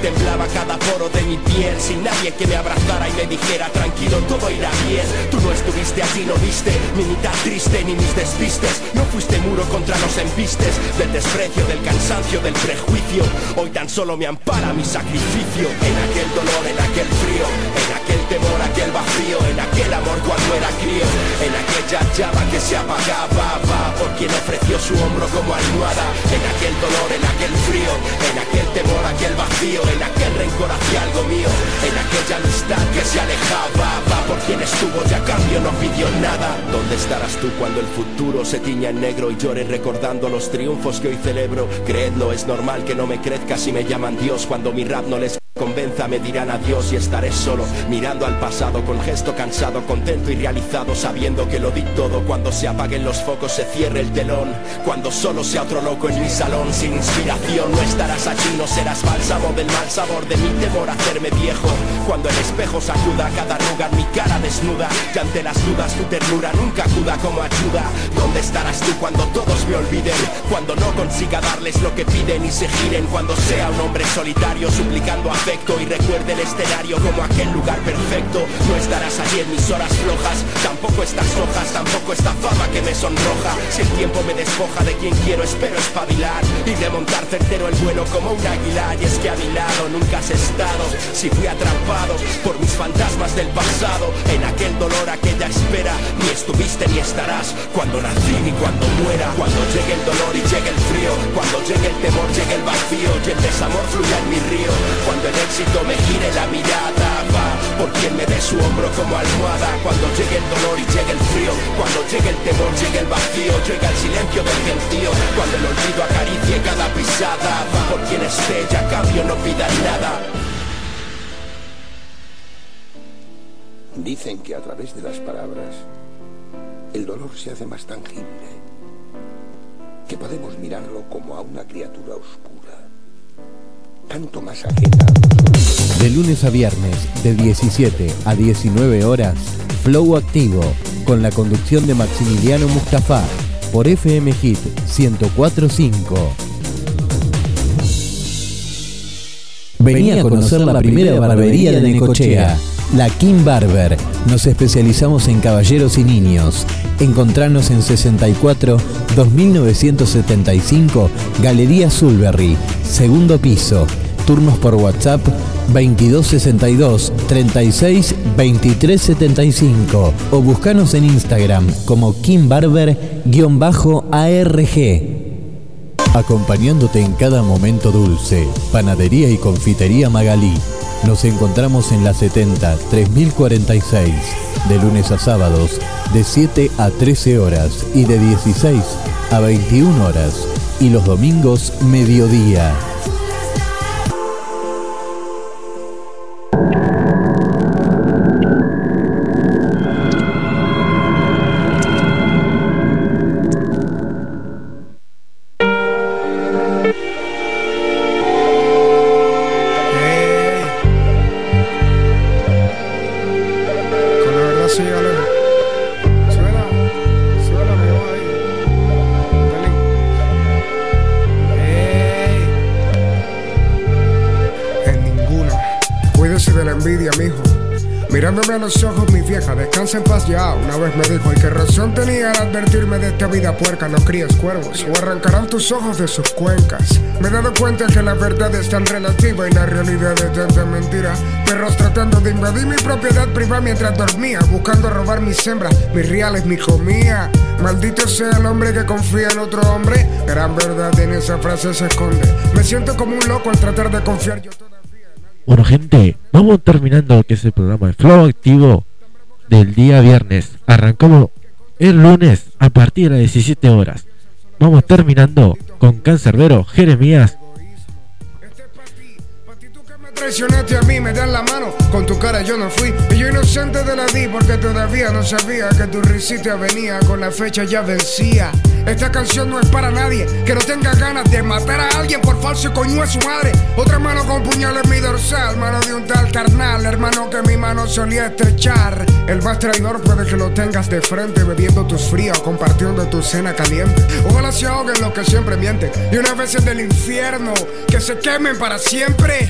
Speaker 35: Temblaba cada poro de mi piel sin nadie que me abrazara y me dijera tranquilo todo irá bien. Tú no estuviste allí, no viste mi mitad triste ni mis despistes. No fuiste muro contra los embistes del desprecio, del cansancio, del prejuicio. Hoy tan solo me ampara mi sacrificio en aquel dolor, en aquel frío, en aquel temor, aquel vacío, en aquel amor cuando era crío, en aquella llama que se apagaba, va por quien ofreció su hombro como almohada, en aquel dolor, en aquel frío, en aquel temor, aquel vacío, en aquel rencor hacia algo mío, en aquella amistad que se alejaba, va por quien estuvo y a cambio no pidió nada. ¿Dónde estarás tú cuando el futuro se tiña en negro y llore recordando los triunfos que hoy celebro? Creedlo, es normal que no me crezca si me llaman Dios cuando mi rap no les convenza me dirán adiós y estaré solo mirando al pasado con gesto cansado contento y realizado sabiendo que lo di todo. Cuando se apaguen los focos se cierre el telón. Cuando solo sea otro loco en mi salón sin inspiración no estarás allí no serás bálsamo del mal sabor de mi temor a hacerme viejo. Cuando el espejo sacuda cada arruga en mi cara desnuda y ante las dudas tu ternura nunca acuda como ayuda. ¿dónde estarás tú cuando todos me olviden? cuando no consiga darles lo que piden y se giren. Cuando sea un hombre solitario suplicando afecto y recuerde el escenario como aquel lugar perfecto. No estarás allí en mis horas flojas. Tampoco estas hojas tampoco esta fama que me sonroja. Si el tiempo me despoja de quien quiero espero espabilar y remontar certero el vuelo como un águila. Y es que a mi lado nunca has estado. Si fui atrapado por mis fantasmas del pasado en aquel dolor aquella espera ni estuviste ni estarás. Cuando nací ni cuando muera cuando llegue el dolor y llegue el frío cuando llegue el temor llegue el vacío y el desamor fluya en mi río. Cuando el éxito me gire la mirada va por quien me dé su hombro como almohada. Cuando llegue el dolor y llegue el frío, cuando llegue el temor, llegue el vacío, llega el silencio del gentío. Cuando el olvido acaricie cada pisada, va por quien esté, ya cambio no pidan nada.
Speaker 36: Dicen que a través de las palabras el dolor se hace más tangible, que podemos mirarlo como a una criatura oscura, tanto más.
Speaker 2: De lunes a viernes, de 17 a 19 horas, Flow Activo, con la conducción de Maximiliano Mustafa, por FM Hit 1045. Vení a conocer la primera barbería de Necochea, la Kim Barber. Nos especializamos en caballeros y niños. Encontranos en 64 2975 Galería Sulberry, segundo piso. Turnos por WhatsApp 2262 36 23 75 o buscanos en Instagram como Kim Barber-ARG. Acompañándote en cada momento dulce, Panadería y Confitería Magalí. Nos encontramos en la 70 3046, de lunes a sábados, de 7 a 13 horas y de 16 a 21 horas, y los domingos mediodía.
Speaker 9: En paz ya. Una vez me dijo, ¿y qué razón tenía al advertirme de esta vida puerca? No críes cuervos, o arrancarán tus ojos de sus cuencas. Me he dado cuenta que la verdad es tan relativa y la realidad es tanta mentira. Perros tratando de invadir mi propiedad privada mientras dormía, buscando robar mis hembras, mis reales, mi comida. Maldito sea el hombre que confía en otro hombre. Gran verdad en esa frase se esconde. Me siento como un loco al tratar de confiar yo.
Speaker 5: Bueno, gente, vamos terminando que es el programa de Flow Activo del día viernes. Arrancamos el lunes a partir de las 17 horas. Vamos terminando con Cancerbero, Jeremías.
Speaker 9: Traicionaste a mí, me dan la mano, con tu cara yo no fui. Y yo inocente de la di porque todavía no sabía que tu risita venía con la fecha ya vencía. Esta canción no es para nadie que no tenga ganas de matar a alguien por falso coño a su madre. Otra mano con puñal en mi dorsal, mano de un tal carnal, hermano que mi mano solía estrechar. El más traidor puede que lo tengas de frente, bebiendo tus fríos, compartiendo tu cena caliente. Ojalá se ahoguen los que siempre mienten. Y una vez del infierno, que se quemen para siempre.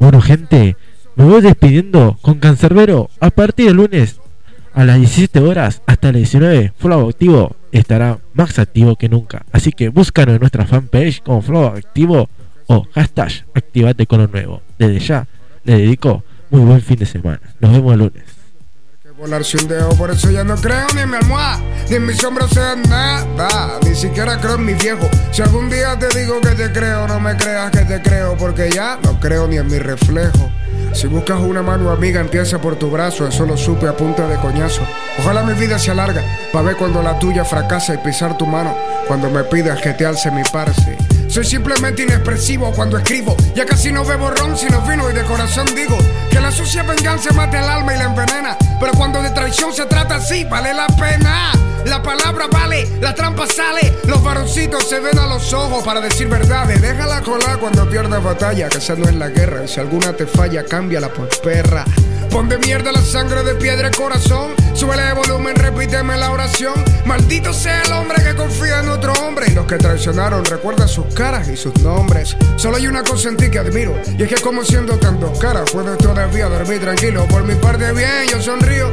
Speaker 5: Bueno, gente, me voy despidiendo con Cancerbero. A partir del lunes a las 17 horas hasta las 19, Flow Activo estará más activo que nunca. Así que búscanos en nuestra fanpage como Flow Activo o hashtag Activate con lo nuevo. Desde ya, le dedico muy buen fin de semana. Nos vemos el lunes.
Speaker 9: Volar sin dedo, por eso ya no creo ni en mi almohada, ni en mis hombros sea nada, ni siquiera creo en mi viejo. Si algún día te digo que te creo, no me creas que te creo, porque ya no creo ni en mi reflejo. Si buscas una mano amiga, empieza por tu brazo, eso lo supe a punta de coñazo. Ojalá mi vida se alarga, pa' ver cuando la tuya fracasa y pisar tu mano, cuando me pidas que te alce mi parce. Soy simplemente inexpresivo cuando escribo. Ya casi no bebo ron sino vino y de corazón digo que la sucia venganza mata el alma y la envenena. Pero cuando de traición se trata así, vale la pena. La palabra vale, la trampa sale. Los varoncitos se ven a los ojos para decir verdades. Déjala colar cuando pierdas batalla, que esa no es la guerra. Y si alguna te falla, cámbiala por perra. Pon de mierda la sangre de piedra y corazón. Súbele de volumen, repíteme la oración. Maldito sea el hombre que confía en otro hombre. Y los que traicionaron, recuerda sus y sus nombres. Solo hay una cosa en ti que admiro. Y es que como siendo tan dos caras, puedes todavía dormir tranquilo. Por mi parte bien, yo sonrío.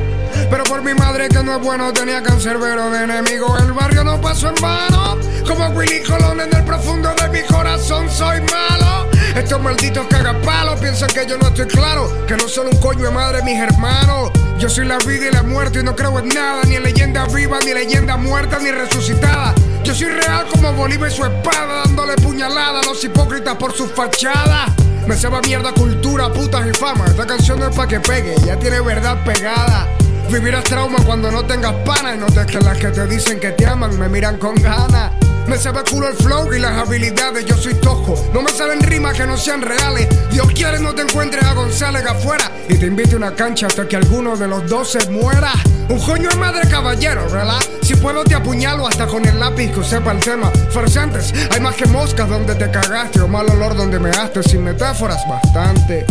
Speaker 9: Pero por mi madre que no es bueno, tenía cancerbero de enemigo. El barrio no pasó en vano. Como Willy Colón en el profundo de mi corazón, soy malo. Estos malditos cagapalos piensan que yo no estoy claro. Que no son un coño de madre mis hermanos. Yo soy la vida y la muerte y no creo en nada. Ni en leyenda viva, ni leyenda muerta, ni resucitada. Yo soy real como Bolívar y su espada, dándole puñalada a los hipócritas por su fachada. Me sabe a mierda cultura, putas y fama. Esta canción no es pa' que pegue, ya tiene verdad pegada. Vivirás trauma cuando no tengas pana y notes que las que te dicen que te aman me miran con ganas. Me sabe culo el flow y las habilidades, yo soy tojo. No me saben rimas que no sean reales. Dios quiere no te encuentres a González afuera y te invite a una cancha hasta que alguno de los dos se muera. Un coño de madre caballero, ¿verdad? Si puedo te apuñalo hasta con el lápiz que sepa el tema. Farsantes, hay más que moscas donde te cagaste o mal olor donde me haste. Sin metáforas, bastante.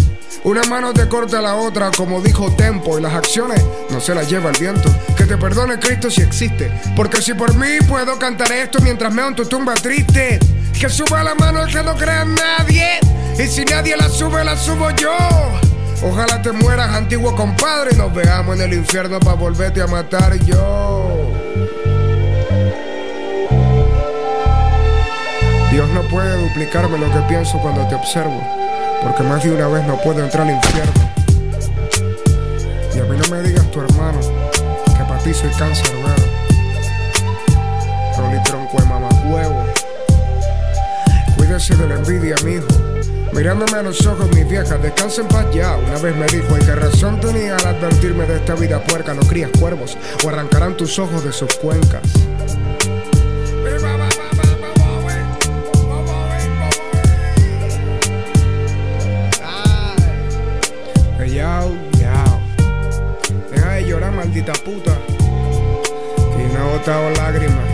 Speaker 9: Una mano te corta la otra, como dijo Tempo, y las acciones no se las lleva el viento. Que te perdone Cristo si existe, porque si por mí puedo cantar esto mientras meo en tu tumba triste. Que suba la mano el que no crea en nadie, y si nadie la sube, la subo yo. Ojalá te mueras, antiguo compadre, y nos veamos en el infierno para volverte a matar yo. Dios no puede duplicarme lo que pienso cuando te observo, porque más de una vez no puedo entrar al infierno. Y a mí no me digas tu hermano, que para ti soy cancerbero. Rolly tronco de mamacuevo. Cuídese de la envidia, mijo. Mirándome a los ojos, mis viejas, descansa en paz ya. Una vez me dijo, ¿y qué razón tenía al advertirme de esta vida puerca? No crías cuervos o arrancarán tus ojos de sus cuencas. Que no he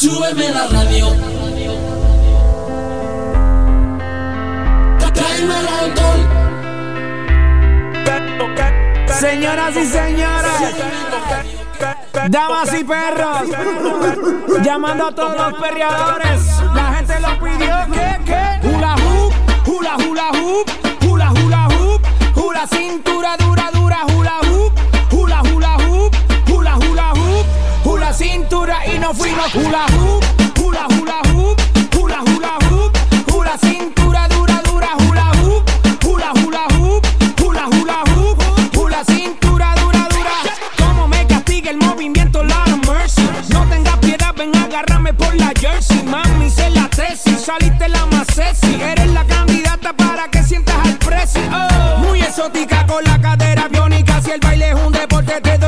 Speaker 1: Súbeme la radio. Tráeme el alcohol.
Speaker 22: Señoras y señores, damas y perros, llamando a todos los perreadores. La gente lo pidió que, que, hula hoop, hula hula hoop, hula hula hoop, hula cintura dura dura hula hoop. nos fuimos hula hoop, hula hula hoop, hula hula hoop, hula cintura dura dura hula hoop, hula hula hoop, hula hula hoop, hula cintura dura dura. Como me castiga el movimiento Lord Mercy. No tengas piedad, ven agárrame por la jersey, mami se la tesis, saliste la más sexy, eres la candidata para que sientas al precio. Oh. Muy exótica con la cadera biónica, si el baile es un deporte te doy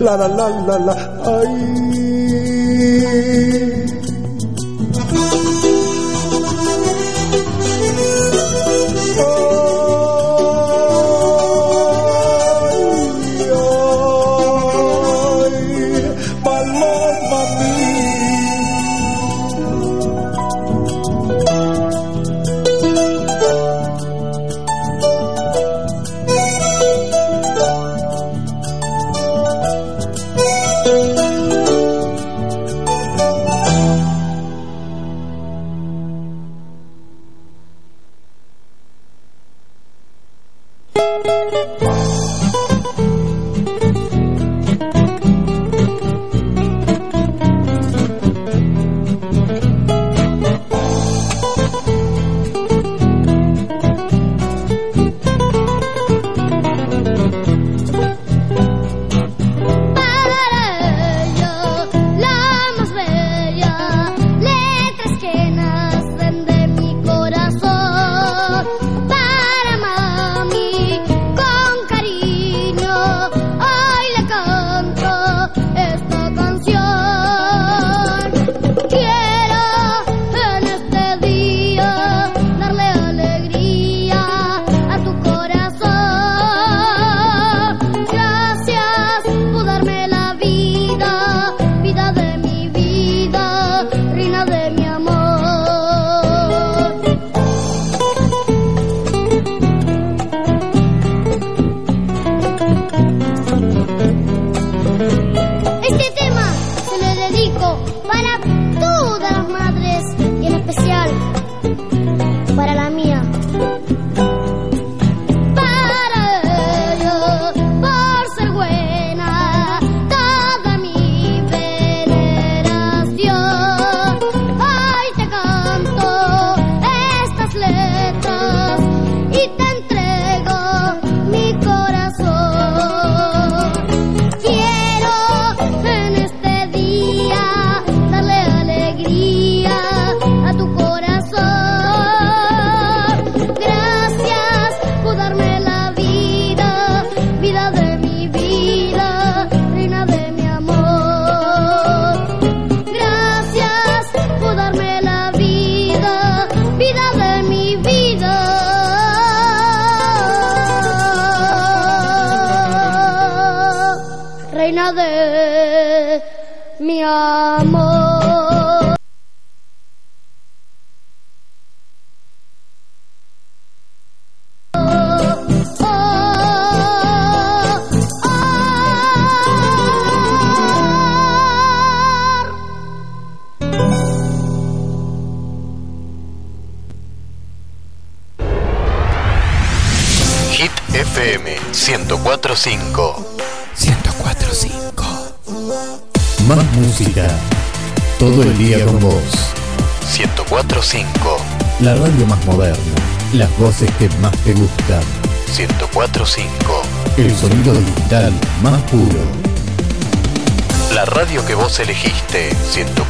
Speaker 22: la la la la la,
Speaker 37: ay.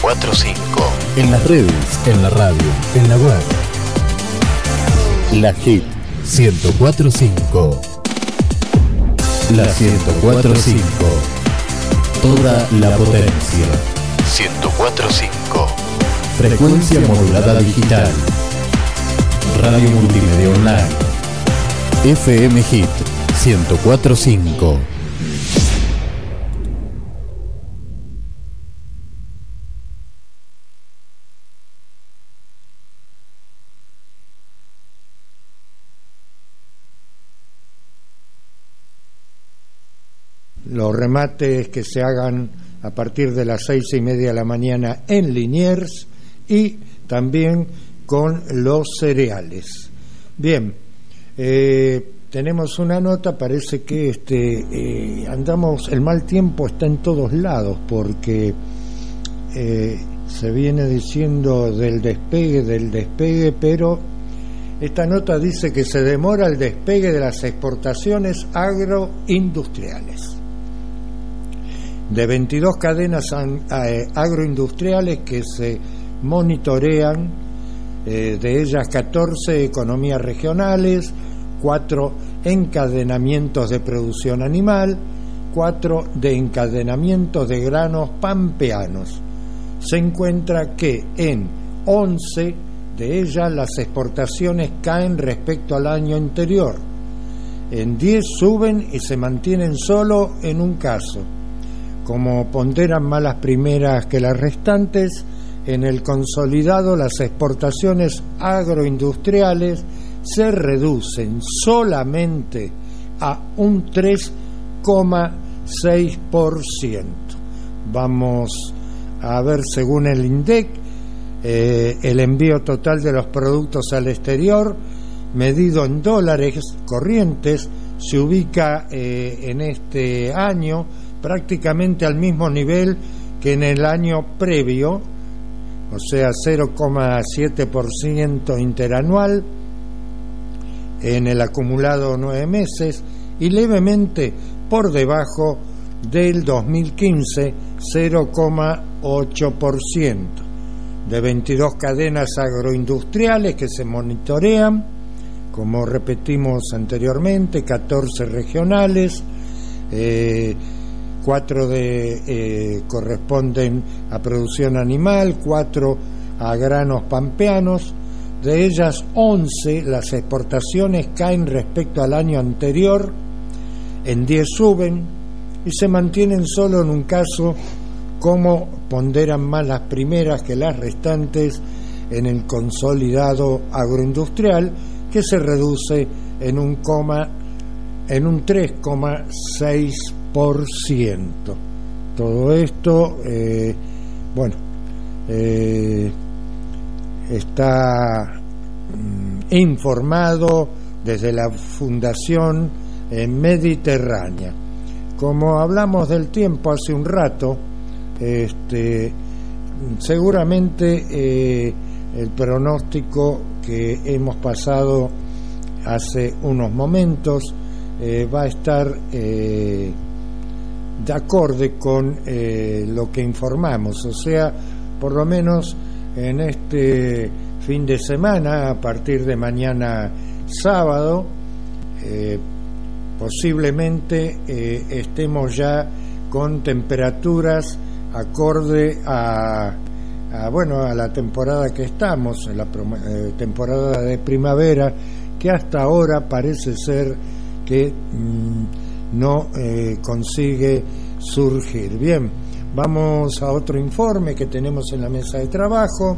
Speaker 2: 1045. En las redes, en la radio, en la web. La Hit 1045. La 1045. Toda la potencia. 1045. Frecuencia modulada digital. Radio multimedia online. FM Hit 1045.
Speaker 38: Remates que se hagan a partir de las seis y media de la mañana en Liniers y también con los cereales. Bien, eh, tenemos una nota, parece que este eh, andamos, el mal tiempo está en todos lados porque eh, se viene diciendo del despegue, del despegue, pero esta nota dice que se demora el despegue de las exportaciones agroindustriales de 22 cadenas agroindustriales que se monitorean, eh, de ellas 14 economías regionales, 4 encadenamientos de producción animal, 4 de encadenamientos de granos pampeanos. Se encuentra que en 11 de ellas las exportaciones caen respecto al año anterior. En 10 suben y se mantienen solo en un caso como ponderan más las primeras que las restantes, en el consolidado las exportaciones agroindustriales se reducen solamente a un 3,6%. Vamos a ver, según el INDEC, eh, el envío total de los productos al exterior, medido en dólares corrientes, se ubica eh, en este año prácticamente al mismo nivel que en el año previo, o sea, 0,7% interanual en el acumulado nueve meses y levemente por debajo del 2015, 0,8%. De 22 cadenas agroindustriales que se monitorean, como repetimos anteriormente, 14 regionales, eh, cuatro de, eh, corresponden a producción animal, cuatro a granos pampeanos, de ellas 11 las exportaciones caen respecto al año anterior, en 10 suben y se mantienen solo en un caso como ponderan más las primeras que las restantes en el consolidado agroindustrial que se reduce en un coma en un 3,6 todo esto, eh, bueno, eh, está mm, informado desde la Fundación eh, Mediterránea. Como hablamos del tiempo hace un rato, este, seguramente el pronóstico que hemos pasado hace unos momentos va a estar de acorde con eh, lo que informamos, o sea, por lo menos en este fin de semana, a partir de mañana sábado, eh, posiblemente eh, estemos ya con temperaturas acorde a, bueno a la temporada que estamos, la temporada de primavera, que hasta ahora parece ser que mm, no eh, consigue surgir. Bien, Vamos a otro informe que tenemos en la mesa de trabajo.